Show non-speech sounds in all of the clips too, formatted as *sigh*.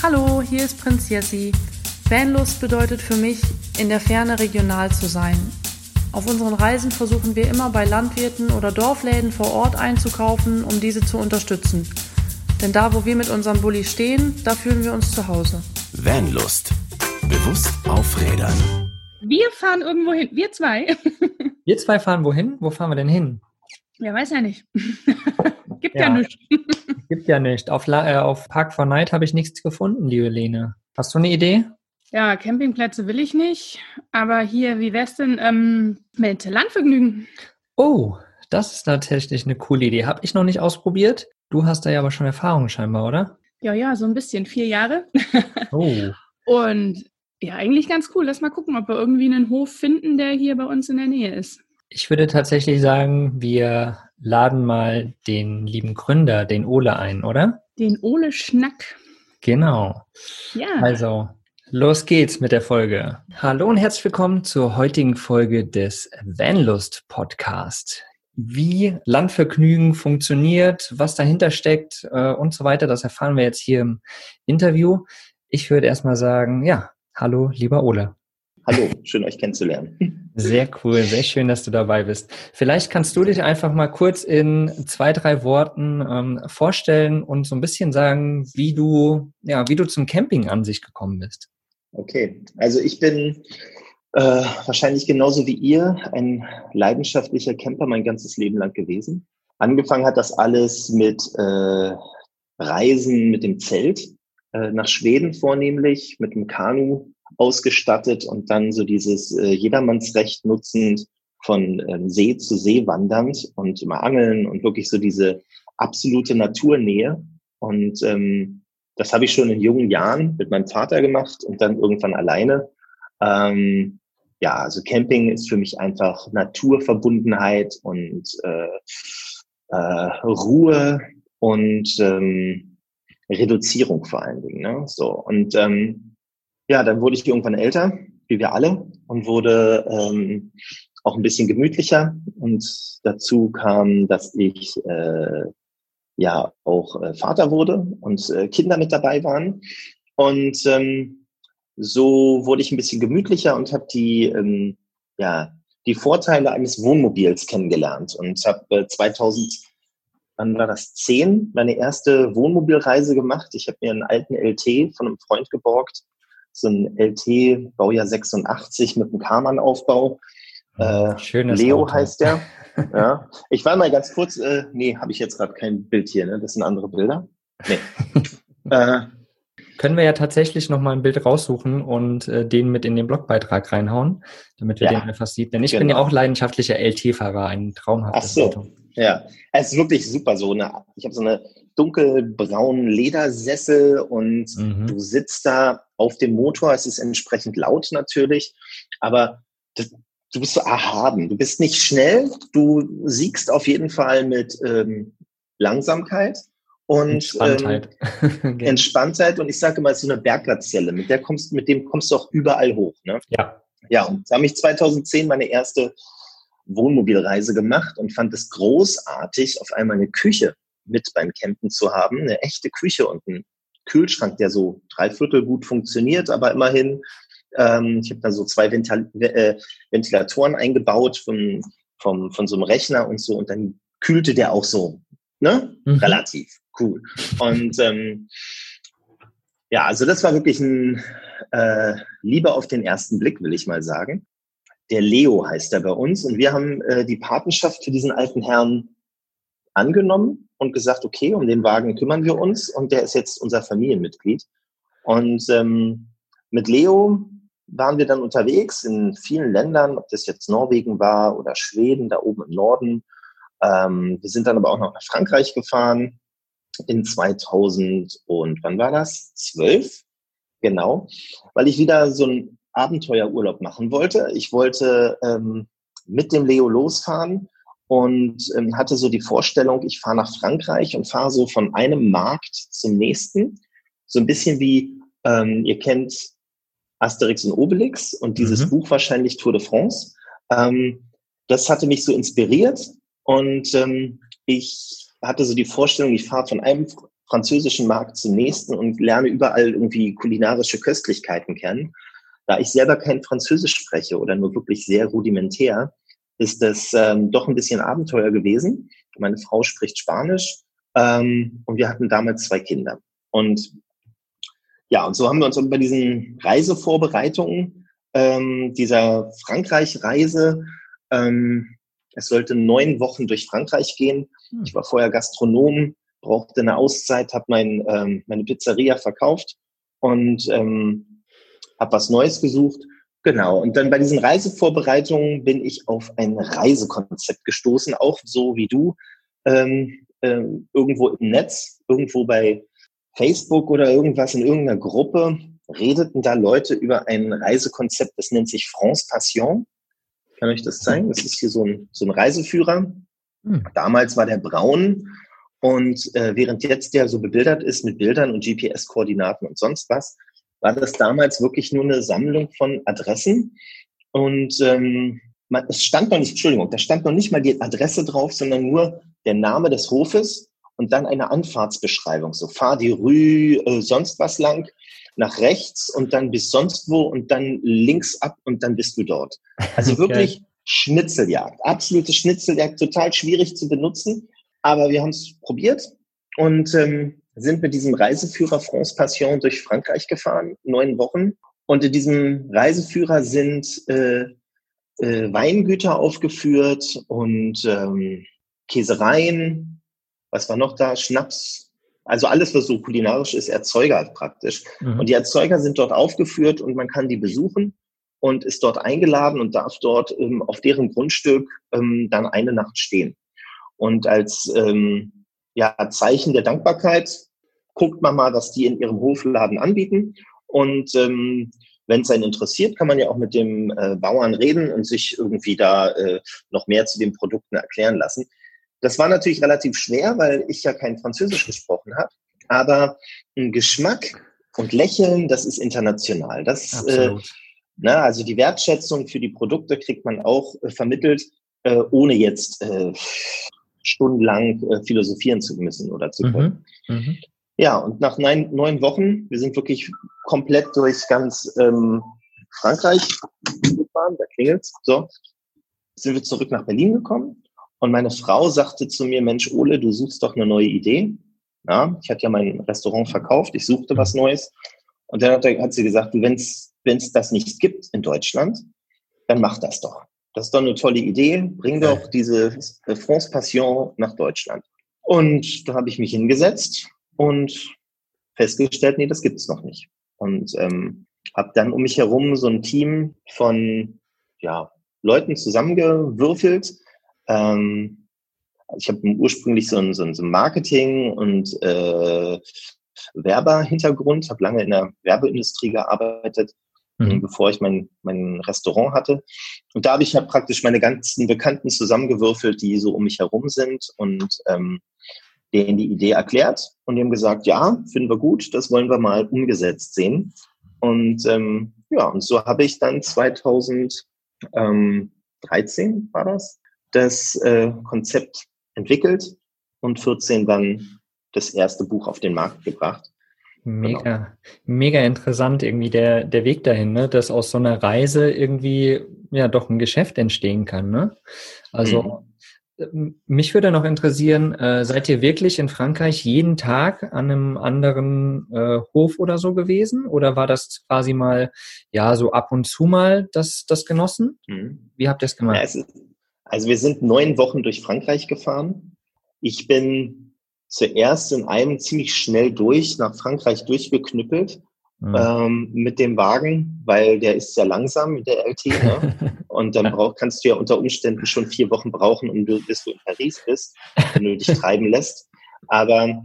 Hallo, hier ist Prinz Jessi. Vanlust bedeutet für mich, in der Ferne regional zu sein. Auf unseren Reisen versuchen wir immer bei Landwirten oder Dorfläden vor Ort einzukaufen, um diese zu unterstützen. Denn da, wo wir mit unserem Bulli stehen, da fühlen wir uns zu Hause. Vanlust. Bewusst aufrädern. Wir fahren irgendwo hin. Wir zwei. Wir zwei fahren wohin? Wo fahren wir denn hin? Ja, weiß ja nicht. *laughs* Gibt ja, Ja. nichts. *laughs* Gibt ja nicht. Auf, La äh, auf Park for Night habe ich nichts gefunden, liebe Lene. Hast du eine Idee? Ja, Campingplätze will ich nicht. Aber hier, wie wär's denn ähm, mit Landvergnügen? Oh, das ist tatsächlich eine coole Idee. Habe ich noch nicht ausprobiert. Du hast da ja aber schon Erfahrung scheinbar, oder? Ja, ja, so ein bisschen. Vier Jahre. *laughs* Oh. Und ja, eigentlich ganz cool. Lass mal gucken, ob wir irgendwie einen Hof finden, der hier bei uns in der Nähe ist. Ich würde tatsächlich sagen, wir laden mal den lieben Gründer, den Ole, ein, oder? Den Ole Schnack. Genau. Ja. Also, los geht's mit der Folge. Hallo und herzlich willkommen zur heutigen Folge des Vanlust Podcast. Wie Landvergnügen funktioniert, was dahinter steckt äh, und so weiter, das erfahren wir jetzt hier im Interview. Ich würde erstmal sagen, ja, hallo, lieber Ole. Hallo, schön euch kennenzulernen. Sehr cool, sehr schön, dass du dabei bist. Vielleicht kannst du dich einfach mal kurz in zwei, drei Worten ähm, vorstellen und so ein bisschen sagen, wie du, ja, wie du zum Camping an sich gekommen bist. Okay, also ich bin äh, wahrscheinlich genauso wie ihr ein leidenschaftlicher Camper mein ganzes Leben lang gewesen. Angefangen hat das alles mit äh, Reisen mit dem Zelt äh, nach Schweden vornehmlich, mit dem Kanu ausgestattet und dann so dieses äh, Jedermannsrecht nutzend von ähm, See zu See wandernd und immer angeln und wirklich so diese absolute Naturnähe. Und ähm, das habe ich schon in jungen Jahren mit meinem Vater gemacht und dann irgendwann alleine. Ähm, ja, also Camping ist für mich einfach Naturverbundenheit und äh, äh, Ruhe und ähm, Reduzierung vor allen Dingen. Ne? So und ähm, ja, dann wurde ich irgendwann älter, wie wir alle, und wurde ähm, auch ein bisschen gemütlicher. Und dazu kam, dass ich äh, ja auch äh, Vater wurde und äh, Kinder mit dabei waren. Und ähm, so wurde ich ein bisschen gemütlicher und habe die ähm, ja die Vorteile eines Wohnmobils kennengelernt und habe äh, 2000 wann war das 10 meine erste Wohnmobilreise gemacht. Ich habe mir einen alten LT von einem Freund geborgt, so ein LT Baujahr 86 mit einem Karmann-Aufbau. Äh, Schönes Leo Auto. heißt der. *laughs* ja. Ich war mal ganz kurz, äh, nee, habe ich jetzt gerade kein Bild hier, ne? Das sind andere Bilder. Nee. *laughs* äh, Können wir ja tatsächlich noch mal ein Bild raussuchen und äh, den mit in den Blogbeitrag reinhauen, damit wir Ja. den einfach sieht. Denn ich bin ja Genau. auch leidenschaftlicher LT-Fahrer, ein ach traumhaftes so, Auto. ja. Es ist wirklich super so. Ne? Ich habe so eine dunkelbraunen Ledersessel und Mhm. du sitzt da auf dem Motor. Es ist entsprechend laut natürlich, aber das, du bist so erhaben. Du bist nicht schnell. Du siegst auf jeden Fall mit ähm, Langsamkeit und Entspanntheit. Ähm, Entspanntheit. Und ich sage immer, es ist so eine Berggazelle. Mit der kommst, mit dem kommst du auch überall hoch. Ne? ja. Ja, und da habe ich 2010 meine erste Wohnmobilreise gemacht und fand es großartig, auf einmal eine Küche mit beim Campen zu haben, eine echte Küche und einen Kühlschrank, der so dreiviertel gut funktioniert, aber immerhin, ähm, ich habe da so zwei Ventil äh, Ventilatoren eingebaut von, vom, von so einem Rechner und so und dann kühlte der auch so, ne? Mhm. Relativ cool. Und ähm, ja, also das war wirklich ein äh, Liebe auf den ersten Blick, will ich mal sagen. Der Leo heißt er bei uns und wir haben äh, die Patenschaft für diesen alten Herrn angenommen und gesagt, okay, um den Wagen kümmern wir uns und der ist jetzt unser Familienmitglied. Und ähm, mit Leo waren wir dann unterwegs in vielen Ländern, ob das jetzt Norwegen war oder Schweden, da oben im Norden. Ähm, wir sind dann aber auch noch nach Frankreich gefahren in 2000 und wann war das? 12? Genau, weil ich wieder so einen Abenteuerurlaub machen wollte. Ich wollte ähm, mit dem Leo losfahren und ähm, hatte so die Vorstellung, ich fahre nach Frankreich und fahre so von einem Markt zum nächsten. So ein bisschen wie, ähm, ihr kennt Asterix und Obelix und dieses Mhm. Buch wahrscheinlich Tour de France. Ähm, das hatte mich so inspiriert und ähm, ich hatte so die Vorstellung, ich fahre von einem französischen Markt zum nächsten und lerne überall irgendwie kulinarische Köstlichkeiten kennen. Da ich selber kein Französisch spreche oder nur wirklich sehr rudimentär, ist das ähm, doch ein bisschen Abenteuer gewesen. Meine Frau spricht Spanisch ähm, und wir hatten damals zwei Kinder. Und ja, und so haben wir uns bei diesen Reisevorbereitungen ähm, dieser Frankreich-Reise, ähm, es sollte neun Wochen durch Frankreich gehen. Hm. Ich war vorher Gastronom, brauchte eine Auszeit, habe mein, ähm, meine Pizzeria verkauft und ähm, habe was Neues gesucht. Genau. Und dann bei diesen Reisevorbereitungen bin ich auf ein Reisekonzept gestoßen, auch so wie du, ähm, äh, irgendwo im Netz, irgendwo bei Facebook oder irgendwas in irgendeiner Gruppe redeten da Leute über ein Reisekonzept, das nennt sich France Passion. Ich kann euch das zeigen. Das ist hier so ein, so ein Reiseführer. Hm. Damals war der braun und äh, während jetzt der so bebildert ist mit Bildern und GPS-Koordinaten und sonst was, war das damals wirklich nur eine Sammlung von Adressen. Und ähm, man, es stand noch nicht, Entschuldigung, da stand noch nicht mal die Adresse drauf, sondern nur der Name des Hofes und dann eine Anfahrtsbeschreibung. So fahr die Rue äh, sonst was lang nach rechts und dann bis sonst wo und dann links ab und dann bist du dort. Also *laughs* wirklich okay. Schnitzeljagd, absolute Schnitzeljagd, total schwierig zu benutzen, aber wir haben es probiert und ähm, sind mit diesem Reiseführer France Passion durch Frankreich gefahren, neun Wochen. Und in diesem Reiseführer sind äh, äh, Weingüter aufgeführt und ähm, Käsereien, was war noch da? Schnaps, also alles, was so kulinarisch ist, Erzeuger praktisch. Mhm. Und die Erzeuger sind dort aufgeführt und man kann die besuchen und ist dort eingeladen und darf dort ähm, auf deren Grundstück ähm, dann eine Nacht stehen. Und als ähm, ja, Zeichen der Dankbarkeit guckt man mal, was die in ihrem Hofladen anbieten. Und ähm, wenn es einen interessiert, kann man ja auch mit dem äh, Bauern reden und sich irgendwie da äh, noch mehr zu den Produkten erklären lassen. Das war natürlich relativ schwer, weil ich ja kein Französisch gesprochen habe. Aber ein Geschmack und Lächeln, das ist international. Das, äh, na, ne, also die Wertschätzung für die Produkte kriegt man auch äh, vermittelt, äh, ohne jetzt äh, stundenlang äh, philosophieren zu müssen oder zu können. Mhm. Mhm. Ja, und nach neun, neun Wochen, wir sind wirklich komplett durch ganz ähm, Frankreich gefahren, da klingelt's, so, sind wir zurück nach Berlin gekommen und meine Frau sagte zu mir, Mensch, Ole, du suchst doch eine neue Idee. Ja, ich hatte ja mein Restaurant verkauft, ich suchte was Neues. Und dann hat, hat sie gesagt, wenn es das nicht gibt in Deutschland, dann mach das doch. Das ist doch eine tolle Idee. Bring doch diese France Passion nach Deutschland. Und da habe ich mich hingesetzt und festgestellt, nee, das gibt es noch nicht. Und ähm, habe dann um mich herum so ein Team von ja, Leuten zusammengewürfelt, ähm, ich habe ursprünglich so ein, so ein Marketing- und äh, Werberhintergrund, habe lange in der Werbeindustrie gearbeitet, mhm. bevor ich mein, mein Restaurant hatte. Und da habe ich ja praktisch meine ganzen Bekannten zusammengewürfelt, die so um mich herum sind und ähm, denen die Idee erklärt und die haben gesagt, ja, finden wir gut, das wollen wir mal umgesetzt sehen. Und ähm, ja, und so habe ich dann 2013 war das, das äh, Konzept entwickelt und 14 dann das erste Buch auf den Markt gebracht. Mega, genau. mega interessant irgendwie der, der Weg dahin, ne? dass aus so einer Reise irgendwie ja doch ein Geschäft entstehen kann. Ne? Also mhm. Mich würde noch interessieren, äh, seid ihr wirklich in Frankreich jeden Tag an einem anderen äh, Hof oder so gewesen? Oder war das quasi mal, ja, so ab und zu mal das, das genossen? Mhm. Wie habt ihr es gemacht? Ist, also wir sind neun Wochen durch Frankreich gefahren. Ich bin zuerst in einem ziemlich schnell durch nach Frankreich durchgeknüppelt mhm. ähm, mit dem Wagen, weil der ist sehr langsam mit der LT. Ne? *laughs* Und dann brauch, kannst du ja unter Umständen schon vier Wochen brauchen, um du, bis du in Paris bist, wenn du dich *laughs* treiben lässt. Aber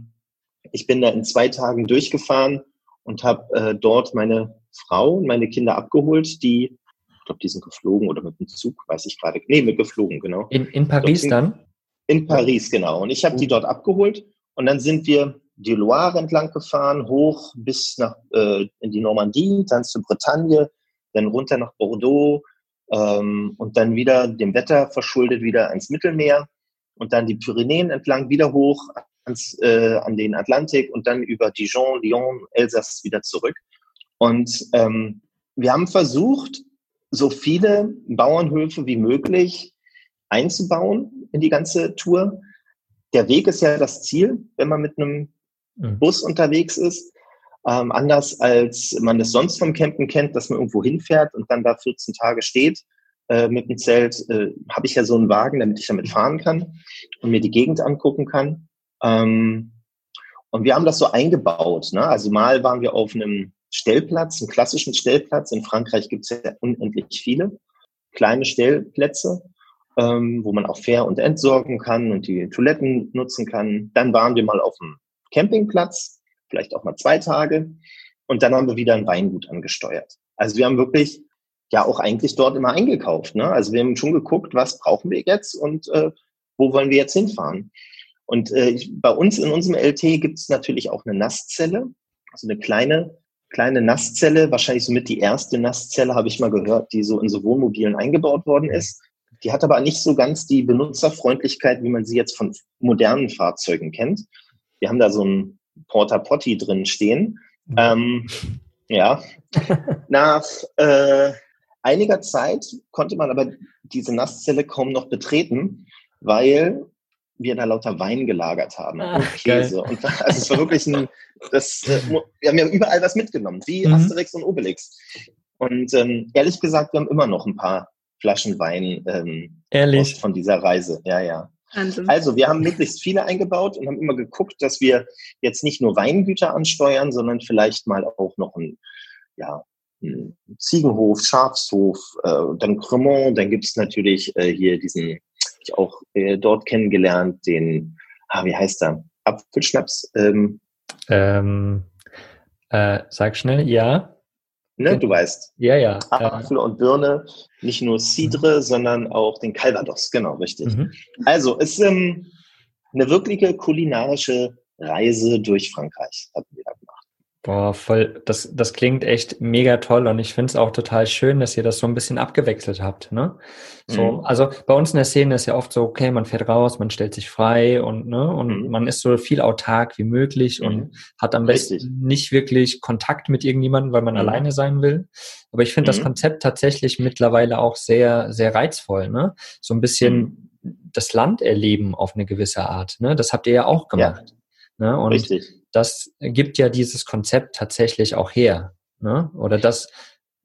ich bin da in zwei Tagen durchgefahren und habe äh, dort meine Frau und meine Kinder abgeholt, die ich glaube, die sind geflogen oder mit dem Zug, weiß ich gerade. Nee, mit geflogen, genau. In, in Paris sind, dann? In Paris, genau. Und ich habe die dort abgeholt und dann sind wir die Loire entlang gefahren, hoch bis nach äh, in die Normandie, dann zur Bretagne, dann runter nach Bordeaux ähm, und dann wieder dem Wetter verschuldet wieder ans Mittelmeer und dann die Pyrenäen entlang wieder hoch ans, äh, an den Atlantik und dann über Dijon, Lyon, Elsass wieder zurück. Und ähm, wir haben versucht, so viele Bauernhöfe wie möglich einzubauen in die ganze Tour. Der Weg ist ja das Ziel, wenn man mit einem mhm. Bus unterwegs ist. Ähm, anders als man es sonst vom Campen kennt, dass man irgendwo hinfährt und dann da 14 Tage steht äh, mit dem Zelt, äh, habe ich ja so einen Wagen, damit ich damit fahren kann und mir die Gegend angucken kann. Ähm, und wir haben das so eingebaut. Ne? Also mal waren wir auf einem Stellplatz, einem klassischen Stellplatz. In Frankreich gibt es ja unendlich viele kleine Stellplätze, ähm, wo man auch fair und entsorgen kann und die Toiletten nutzen kann. Dann waren wir mal auf dem Campingplatz, vielleicht auch mal zwei Tage. Und dann haben wir wieder ein Weingut angesteuert. Also wir haben wirklich ja auch eigentlich dort immer eingekauft. Ne? Also wir haben schon geguckt, was brauchen wir jetzt und äh, wo wollen wir jetzt hinfahren. Und äh, bei uns in unserem LT gibt es natürlich auch eine Nasszelle, also eine kleine kleine Nasszelle, wahrscheinlich somit die erste Nasszelle, habe ich mal gehört, die so in so Wohnmobilen eingebaut worden ist. Die hat aber nicht so ganz die Benutzerfreundlichkeit, wie man sie jetzt von modernen Fahrzeugen kennt. Wir haben da so ein Porta Potty drin stehen. Mhm. Ähm, ja, *laughs* nach äh, einiger Zeit konnte man aber diese Nasszelle kaum noch betreten, weil wir da lauter Wein gelagert haben ah, und Käse. Geil. Und also es war wirklich ein, das, äh, wir haben ja überall was mitgenommen, wie mhm. Asterix und Obelix. Und ähm, ehrlich gesagt, wir haben immer noch ein paar Flaschen Wein ähm, ehrlich? von dieser Reise. Ja, ja. Also wir haben möglichst viele eingebaut und haben immer geguckt, dass wir jetzt nicht nur Weingüter ansteuern, sondern vielleicht mal auch noch ein, ja, ein Ziegenhof, Schafshof, äh, dann Cremont, dann gibt es natürlich äh, hier diesen, ich auch äh, dort kennengelernt, den, ah, wie heißt er? Apfelschnaps. Ähm, ähm, äh, sag schnell, ja. Ne, du weißt. Ja, ja. Apfel und Birne, nicht nur Cidre, mhm. sondern auch den Calvados, genau, richtig. Mhm. Also, es ist ähm, eine wirkliche kulinarische Reise durch Frankreich, hatten wir. Boah, voll, das, das klingt echt mega toll und ich finde es auch total schön, dass ihr das so ein bisschen abgewechselt habt. Ne? So, mhm. Also bei uns in der Szene ist ja oft so, okay, man fährt raus, man stellt sich frei und, ne, und mhm. man ist so viel autark wie möglich mhm. und hat am besten Richtig. nicht wirklich Kontakt mit irgendjemandem, weil man mhm. alleine sein will. Aber ich finde das mhm. Konzept tatsächlich mittlerweile auch sehr, sehr reizvoll. Ne? So ein bisschen mhm. das Land erleben auf eine gewisse Art. Ne? Das habt ihr ja auch gemacht. Ja. Ne? Und Richtig das gibt ja dieses Konzept tatsächlich auch her. Ne? Oder das,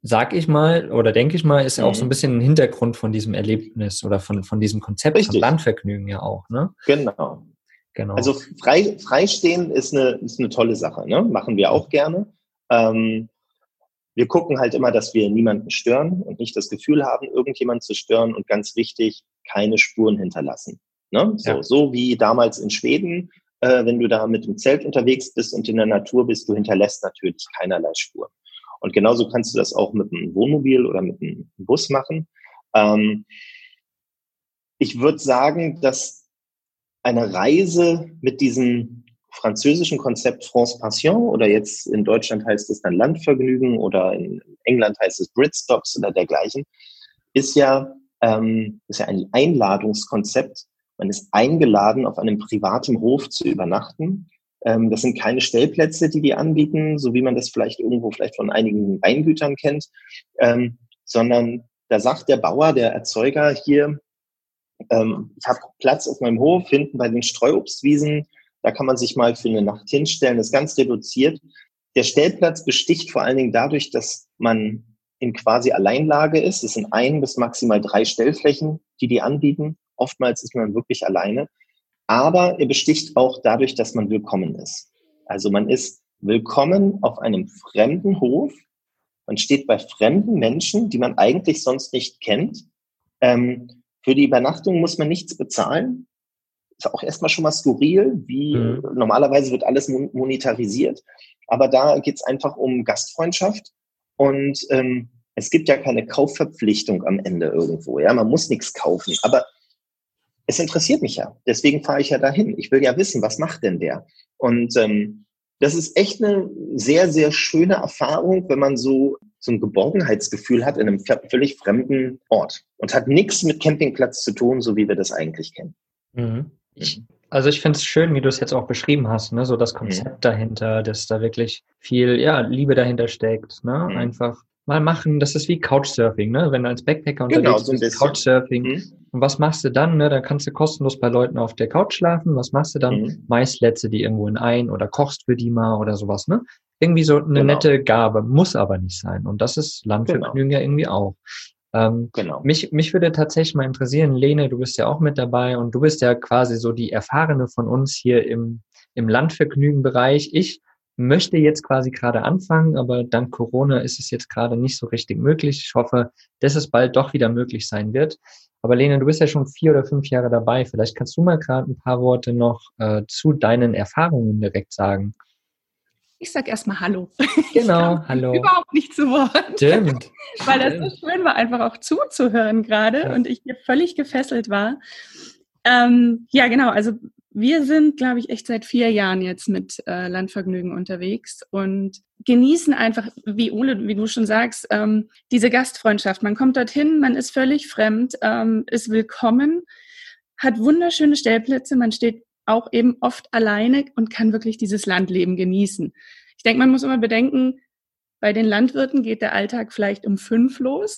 sag ich mal, oder denke ich mal, ist ja mhm. auch so ein mhm. bisschen ein Hintergrund von diesem Erlebnis oder von, von diesem Konzept Richtig. von Landvergnügen ja auch. Ne? Genau. genau. Also frei, freistehen ist eine, ist eine tolle Sache. Ne? Machen wir auch gerne. Ähm, wir gucken halt immer, dass wir niemanden stören und nicht das Gefühl haben, irgendjemand zu stören und ganz wichtig, keine Spuren hinterlassen. Ne? So, ja. so wie damals in Schweden äh, wenn du da mit dem Zelt unterwegs bist und in der Natur bist, du hinterlässt natürlich keinerlei Spuren. Und genauso kannst du das auch mit einem Wohnmobil oder mit einem Bus machen. Ähm, ich würde sagen, dass eine Reise mit diesem französischen Konzept France Passion oder jetzt in Deutschland heißt es dann Landvergnügen oder in England heißt es Britstops oder dergleichen, ist ja, ähm, ist ja ein Einladungskonzept, man ist eingeladen, auf einem privaten Hof zu übernachten. Ähm, das sind keine Stellplätze, die die anbieten, so wie man das vielleicht irgendwo vielleicht von einigen Weingütern kennt, ähm, sondern da sagt der Bauer, der Erzeuger hier, ähm, ich habe Platz auf meinem Hof hinten bei den Streuobstwiesen, da kann man sich mal für eine Nacht hinstellen, das ist ganz reduziert. Der Stellplatz besticht vor allen Dingen dadurch, dass man in quasi Alleinlage ist. Es sind ein bis maximal drei Stellflächen, die die anbieten. Oftmals ist man wirklich alleine. Aber er besticht auch dadurch, dass man willkommen ist. Also man ist willkommen auf einem fremden Hof. Man steht bei fremden Menschen, die man eigentlich sonst nicht kennt. Ähm, für die Übernachtung muss man nichts bezahlen. Ist auch erstmal schon mal skurril, wie mhm. normalerweise wird alles monetarisiert. Aber da geht es einfach um Gastfreundschaft und ähm, es gibt ja keine Kaufverpflichtung am Ende irgendwo. Ja, man muss nichts kaufen. Aber es interessiert mich ja. Deswegen fahre ich ja dahin. Ich will ja wissen, was macht denn der? Und ähm, das ist echt eine sehr, sehr schöne Erfahrung, wenn man so, so ein Geborgenheitsgefühl hat in einem völlig fremden Ort und hat nichts mit Campingplatz zu tun, so wie wir das eigentlich kennen. Mhm. Ich Also ich finde es schön, wie du es jetzt auch beschrieben hast, ne? so das Konzept mhm. dahinter, dass da wirklich viel ja, Liebe dahinter steckt. Ne? Mhm. Einfach mal machen, das ist wie Couchsurfing, ne? wenn du als Backpacker genau, unterwegs genau, so bist, Couchsurfing. Mhm. Und was machst du dann? Ne? Dann kannst du kostenlos bei Leuten auf der Couch schlafen. Was machst du dann? Mhm. Meist lädst du die irgendwo in ein oder kochst für die mal oder sowas. Ne? Irgendwie so eine genau. nette Gabe, muss aber nicht sein. Und das ist Landvergnügen genau. ja irgendwie auch. Ähm, genau. Mich, mich würde tatsächlich mal interessieren, Lene, du bist ja auch mit dabei und du bist ja quasi so die Erfahrene von uns hier im, im Landvergnügen-Bereich. Ich möchte jetzt quasi gerade anfangen, aber dank Corona ist es jetzt gerade nicht so richtig möglich. Ich hoffe, dass es bald doch wieder möglich sein wird. Aber Lene, du bist ja schon vier oder fünf Jahre dabei. Vielleicht kannst du mal gerade ein paar Worte noch äh, zu deinen Erfahrungen direkt sagen. Ich sag erstmal Hallo. *laughs* Genau, hallo. Überhaupt nicht zu Wort. Stimmt. *laughs* Weil das so schön war, einfach auch zuzuhören gerade ja. und ich hier völlig gefesselt war. Ähm, ja, genau. Also wir sind, glaube ich, echt seit vier Jahren jetzt mit äh, Landvergnügen unterwegs und genießen einfach, wie Ole, wie du schon sagst, ähm, diese Gastfreundschaft. Man kommt dorthin, man ist völlig fremd, ähm, ist willkommen, hat wunderschöne Stellplätze, man steht auch eben oft alleine und kann wirklich dieses Landleben genießen. Ich denke, man muss immer bedenken, bei den Landwirten geht der Alltag vielleicht um fünf los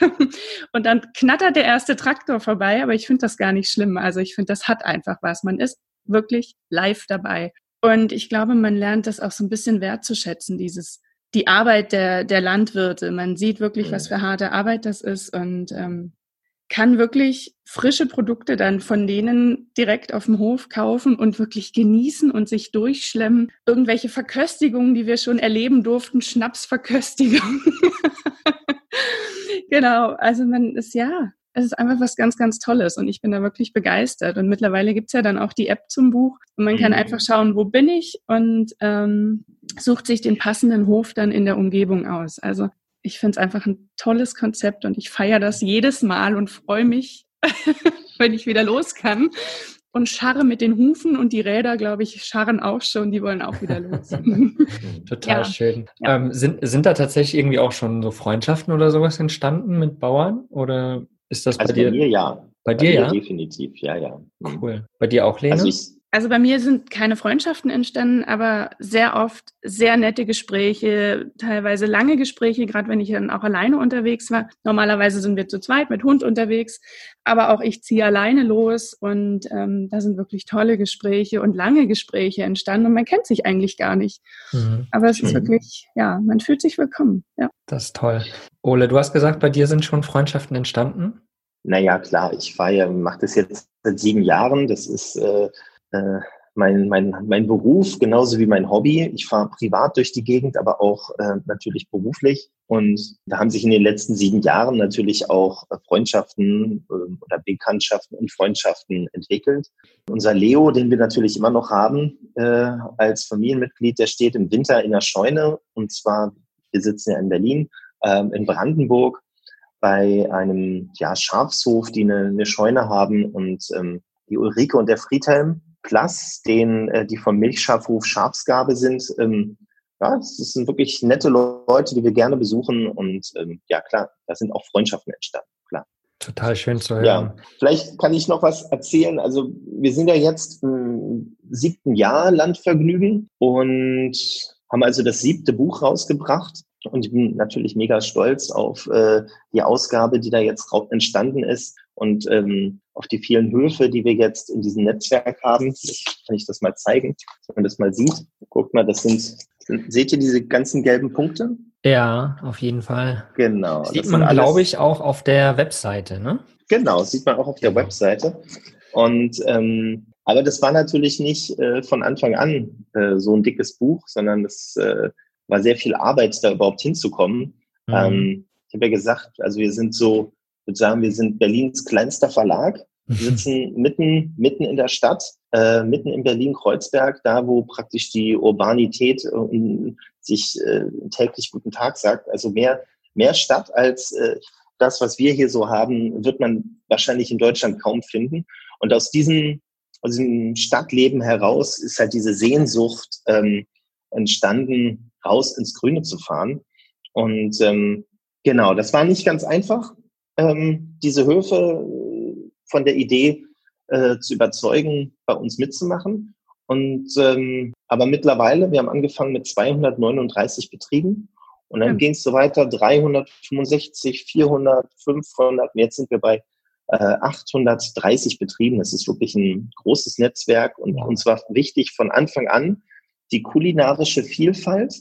*laughs* und dann knattert der erste Traktor vorbei, aber ich finde das gar nicht schlimm. Also ich finde, das hat einfach was. Man ist wirklich live dabei. Und ich glaube, man lernt das auch so ein bisschen wertzuschätzen, dieses, die Arbeit der, der Landwirte. Man sieht wirklich, was für harte Arbeit das ist und ähm, kann wirklich frische Produkte dann von denen direkt auf dem Hof kaufen und wirklich genießen und sich durchschlemmen. Irgendwelche Verköstigungen, die wir schon erleben durften, Schnapsverköstigung. *laughs* genau, also man ist ja, es ist einfach was ganz, ganz Tolles und ich bin da wirklich begeistert. Und mittlerweile gibt's ja dann auch die App zum Buch und man kann mhm. einfach schauen, wo bin ich und ähm, sucht sich den passenden Hof dann in der Umgebung aus. Also ich finde es einfach ein tolles Konzept und ich feiere das jedes Mal und freue mich, *laughs* wenn ich wieder los kann. Und scharre mit den Hufen und die Räder, glaube ich, scharren auch schon, die wollen auch wieder los. *laughs* *laughs* Total ja. schön. Ja. Ähm, sind, sind da tatsächlich irgendwie auch schon so Freundschaften oder sowas entstanden mit Bauern? Oder ist das also bei dir? Bei mir ja. Bei, bei dir ja? Definitiv, ja, ja. Cool. Bei dir auch, Lena? Also ich, also bei mir sind keine Freundschaften entstanden, aber sehr oft sehr nette Gespräche, teilweise lange Gespräche, gerade wenn ich dann auch alleine unterwegs war. Normalerweise sind wir zu zweit mit Hund unterwegs, aber auch ich ziehe alleine los und ähm, da sind wirklich tolle Gespräche und lange Gespräche entstanden und man kennt sich eigentlich gar nicht. Mhm. Aber es Schön. ist wirklich, ja, man fühlt sich willkommen. Ja. Das ist toll. Ole, du hast gesagt, bei dir sind schon Freundschaften entstanden? Naja, klar, ich fahre, mache das jetzt seit sieben Jahren. Das ist äh, äh, mein, mein, mein Beruf genauso wie mein Hobby. Ich fahre privat durch die Gegend, aber auch äh, natürlich beruflich. Und da haben sich in den letzten sieben Jahren natürlich auch Freundschaften äh, oder Bekanntschaften und Freundschaften entwickelt. Unser Leo, den wir natürlich immer noch haben äh, als Familienmitglied, der steht im Winter in der Scheune. Und zwar, wir sitzen ja in Berlin, äh, in Brandenburg bei einem ja, Schafshof, die eine, eine Scheune haben. Und ähm, die Ulrike und der Friedhelm, Plus, den, äh, die vom Milchschafhof Schafsgabe sind. Ähm, ja, das sind wirklich nette Leute, die wir gerne besuchen und ähm, ja klar, da sind auch Freundschaften entstanden, klar. Total schön zu hören. Ja, vielleicht kann ich noch was erzählen. Also wir sind ja jetzt im siebten Jahr Landvergnügen und haben also das siebte Buch rausgebracht. Und ich bin natürlich mega stolz auf äh, die Ausgabe, die da jetzt entstanden ist und ähm, auf die vielen Höfe, die wir jetzt in diesem Netzwerk haben. Kann ich das mal zeigen, dass man das mal sieht. Guckt mal, das sind, sind seht ihr diese ganzen gelben Punkte? Ja, auf jeden Fall. Genau. Sieht man, glaube ich, auch auf der Webseite, ne? Genau, sieht man auch auf der Webseite. Und ähm, aber das war natürlich nicht äh, von Anfang an äh, so ein dickes Buch, sondern das äh, war sehr viel Arbeit, da überhaupt hinzukommen. Mhm. Ähm, ich habe ja gesagt, also wir sind so würde sagen, wir sind Berlins kleinster Verlag. Wir sitzen mitten, mitten in der Stadt, äh, mitten in Berlin-Kreuzberg, da wo praktisch die Urbanität äh, sich äh, täglich guten Tag sagt. Also mehr, mehr Stadt als äh, das, was wir hier so haben, wird man wahrscheinlich in Deutschland kaum finden. Und aus diesem, aus diesem Stadtleben heraus ist halt diese Sehnsucht ähm, entstanden, raus ins Grüne zu fahren. Und ähm, genau, das war nicht ganz einfach ähm, diese Höfe äh, von der Idee äh, zu überzeugen, bei uns mitzumachen. Und ähm, aber mittlerweile, wir haben angefangen mit 239 Betrieben und dann ja. ging es so weiter, 365, 400, 500 und jetzt sind wir bei äh, 830 Betrieben. Das ist wirklich ein großes Netzwerk und ja. uns war wichtig von Anfang an, die kulinarische Vielfalt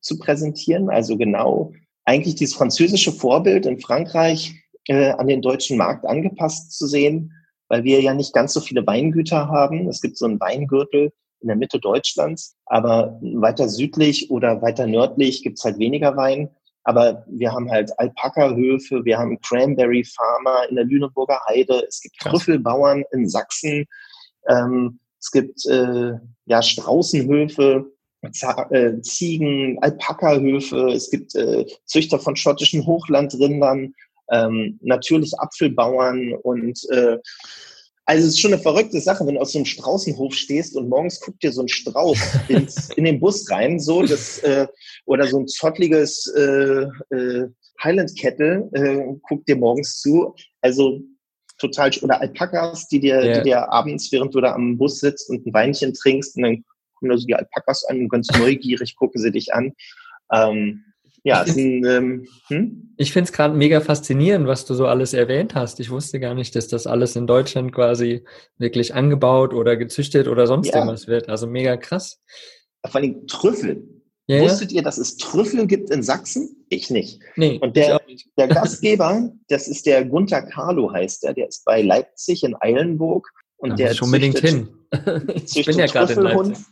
zu präsentieren. Also genau eigentlich dieses französische Vorbild in Frankreich äh, an den deutschen Markt angepasst zu sehen, weil wir ja nicht ganz so viele Weingüter haben. Es gibt so einen Weingürtel in der Mitte Deutschlands, aber weiter südlich oder weiter nördlich gibt's halt weniger Wein. Aber wir haben halt Alpaka-Höfe, wir haben Cranberry-Farmer in der Lüneburger Heide, es gibt. Trüffelbauern in Sachsen, ähm, es gibt äh, ja Straußenhöfe, äh, Ziegen, Alpaka-Höfe, es gibt äh, Züchter von schottischen Hochlandrindern, ähm, natürlich Apfelbauern und äh, also es ist schon eine verrückte Sache, wenn du aus so einem Straußenhof stehst und morgens guckt dir so ein Strauß *laughs* ins, in den Bus rein, so das äh, oder so ein zottliges äh, äh, Highland Kettle äh, guckt dir morgens zu. Also total oder Alpakas, die dir, yeah. die dir abends, während du da am Bus sitzt und ein Weinchen trinkst, und dann kommen da so die Alpakas an und ganz neugierig gucken sie dich an. Ähm, ja, ich finde ähm, hm? es gerade mega faszinierend, was du so alles erwähnt hast. Ich wusste gar nicht, dass das alles in Deutschland quasi wirklich angebaut oder gezüchtet oder sonst ja. irgendwas wird. Also mega krass. Vor allem Trüffel. Ja, Wusstet ja. ihr, dass es Trüffel gibt in Sachsen? Ich nicht. Nee, Und der, nicht. der Gastgeber, das ist der Gunther Carlo heißt der, der ist bei Leipzig in Eilenburg. Und ja, der ist unbedingt hin. ich bin ja gerade in Leipzig.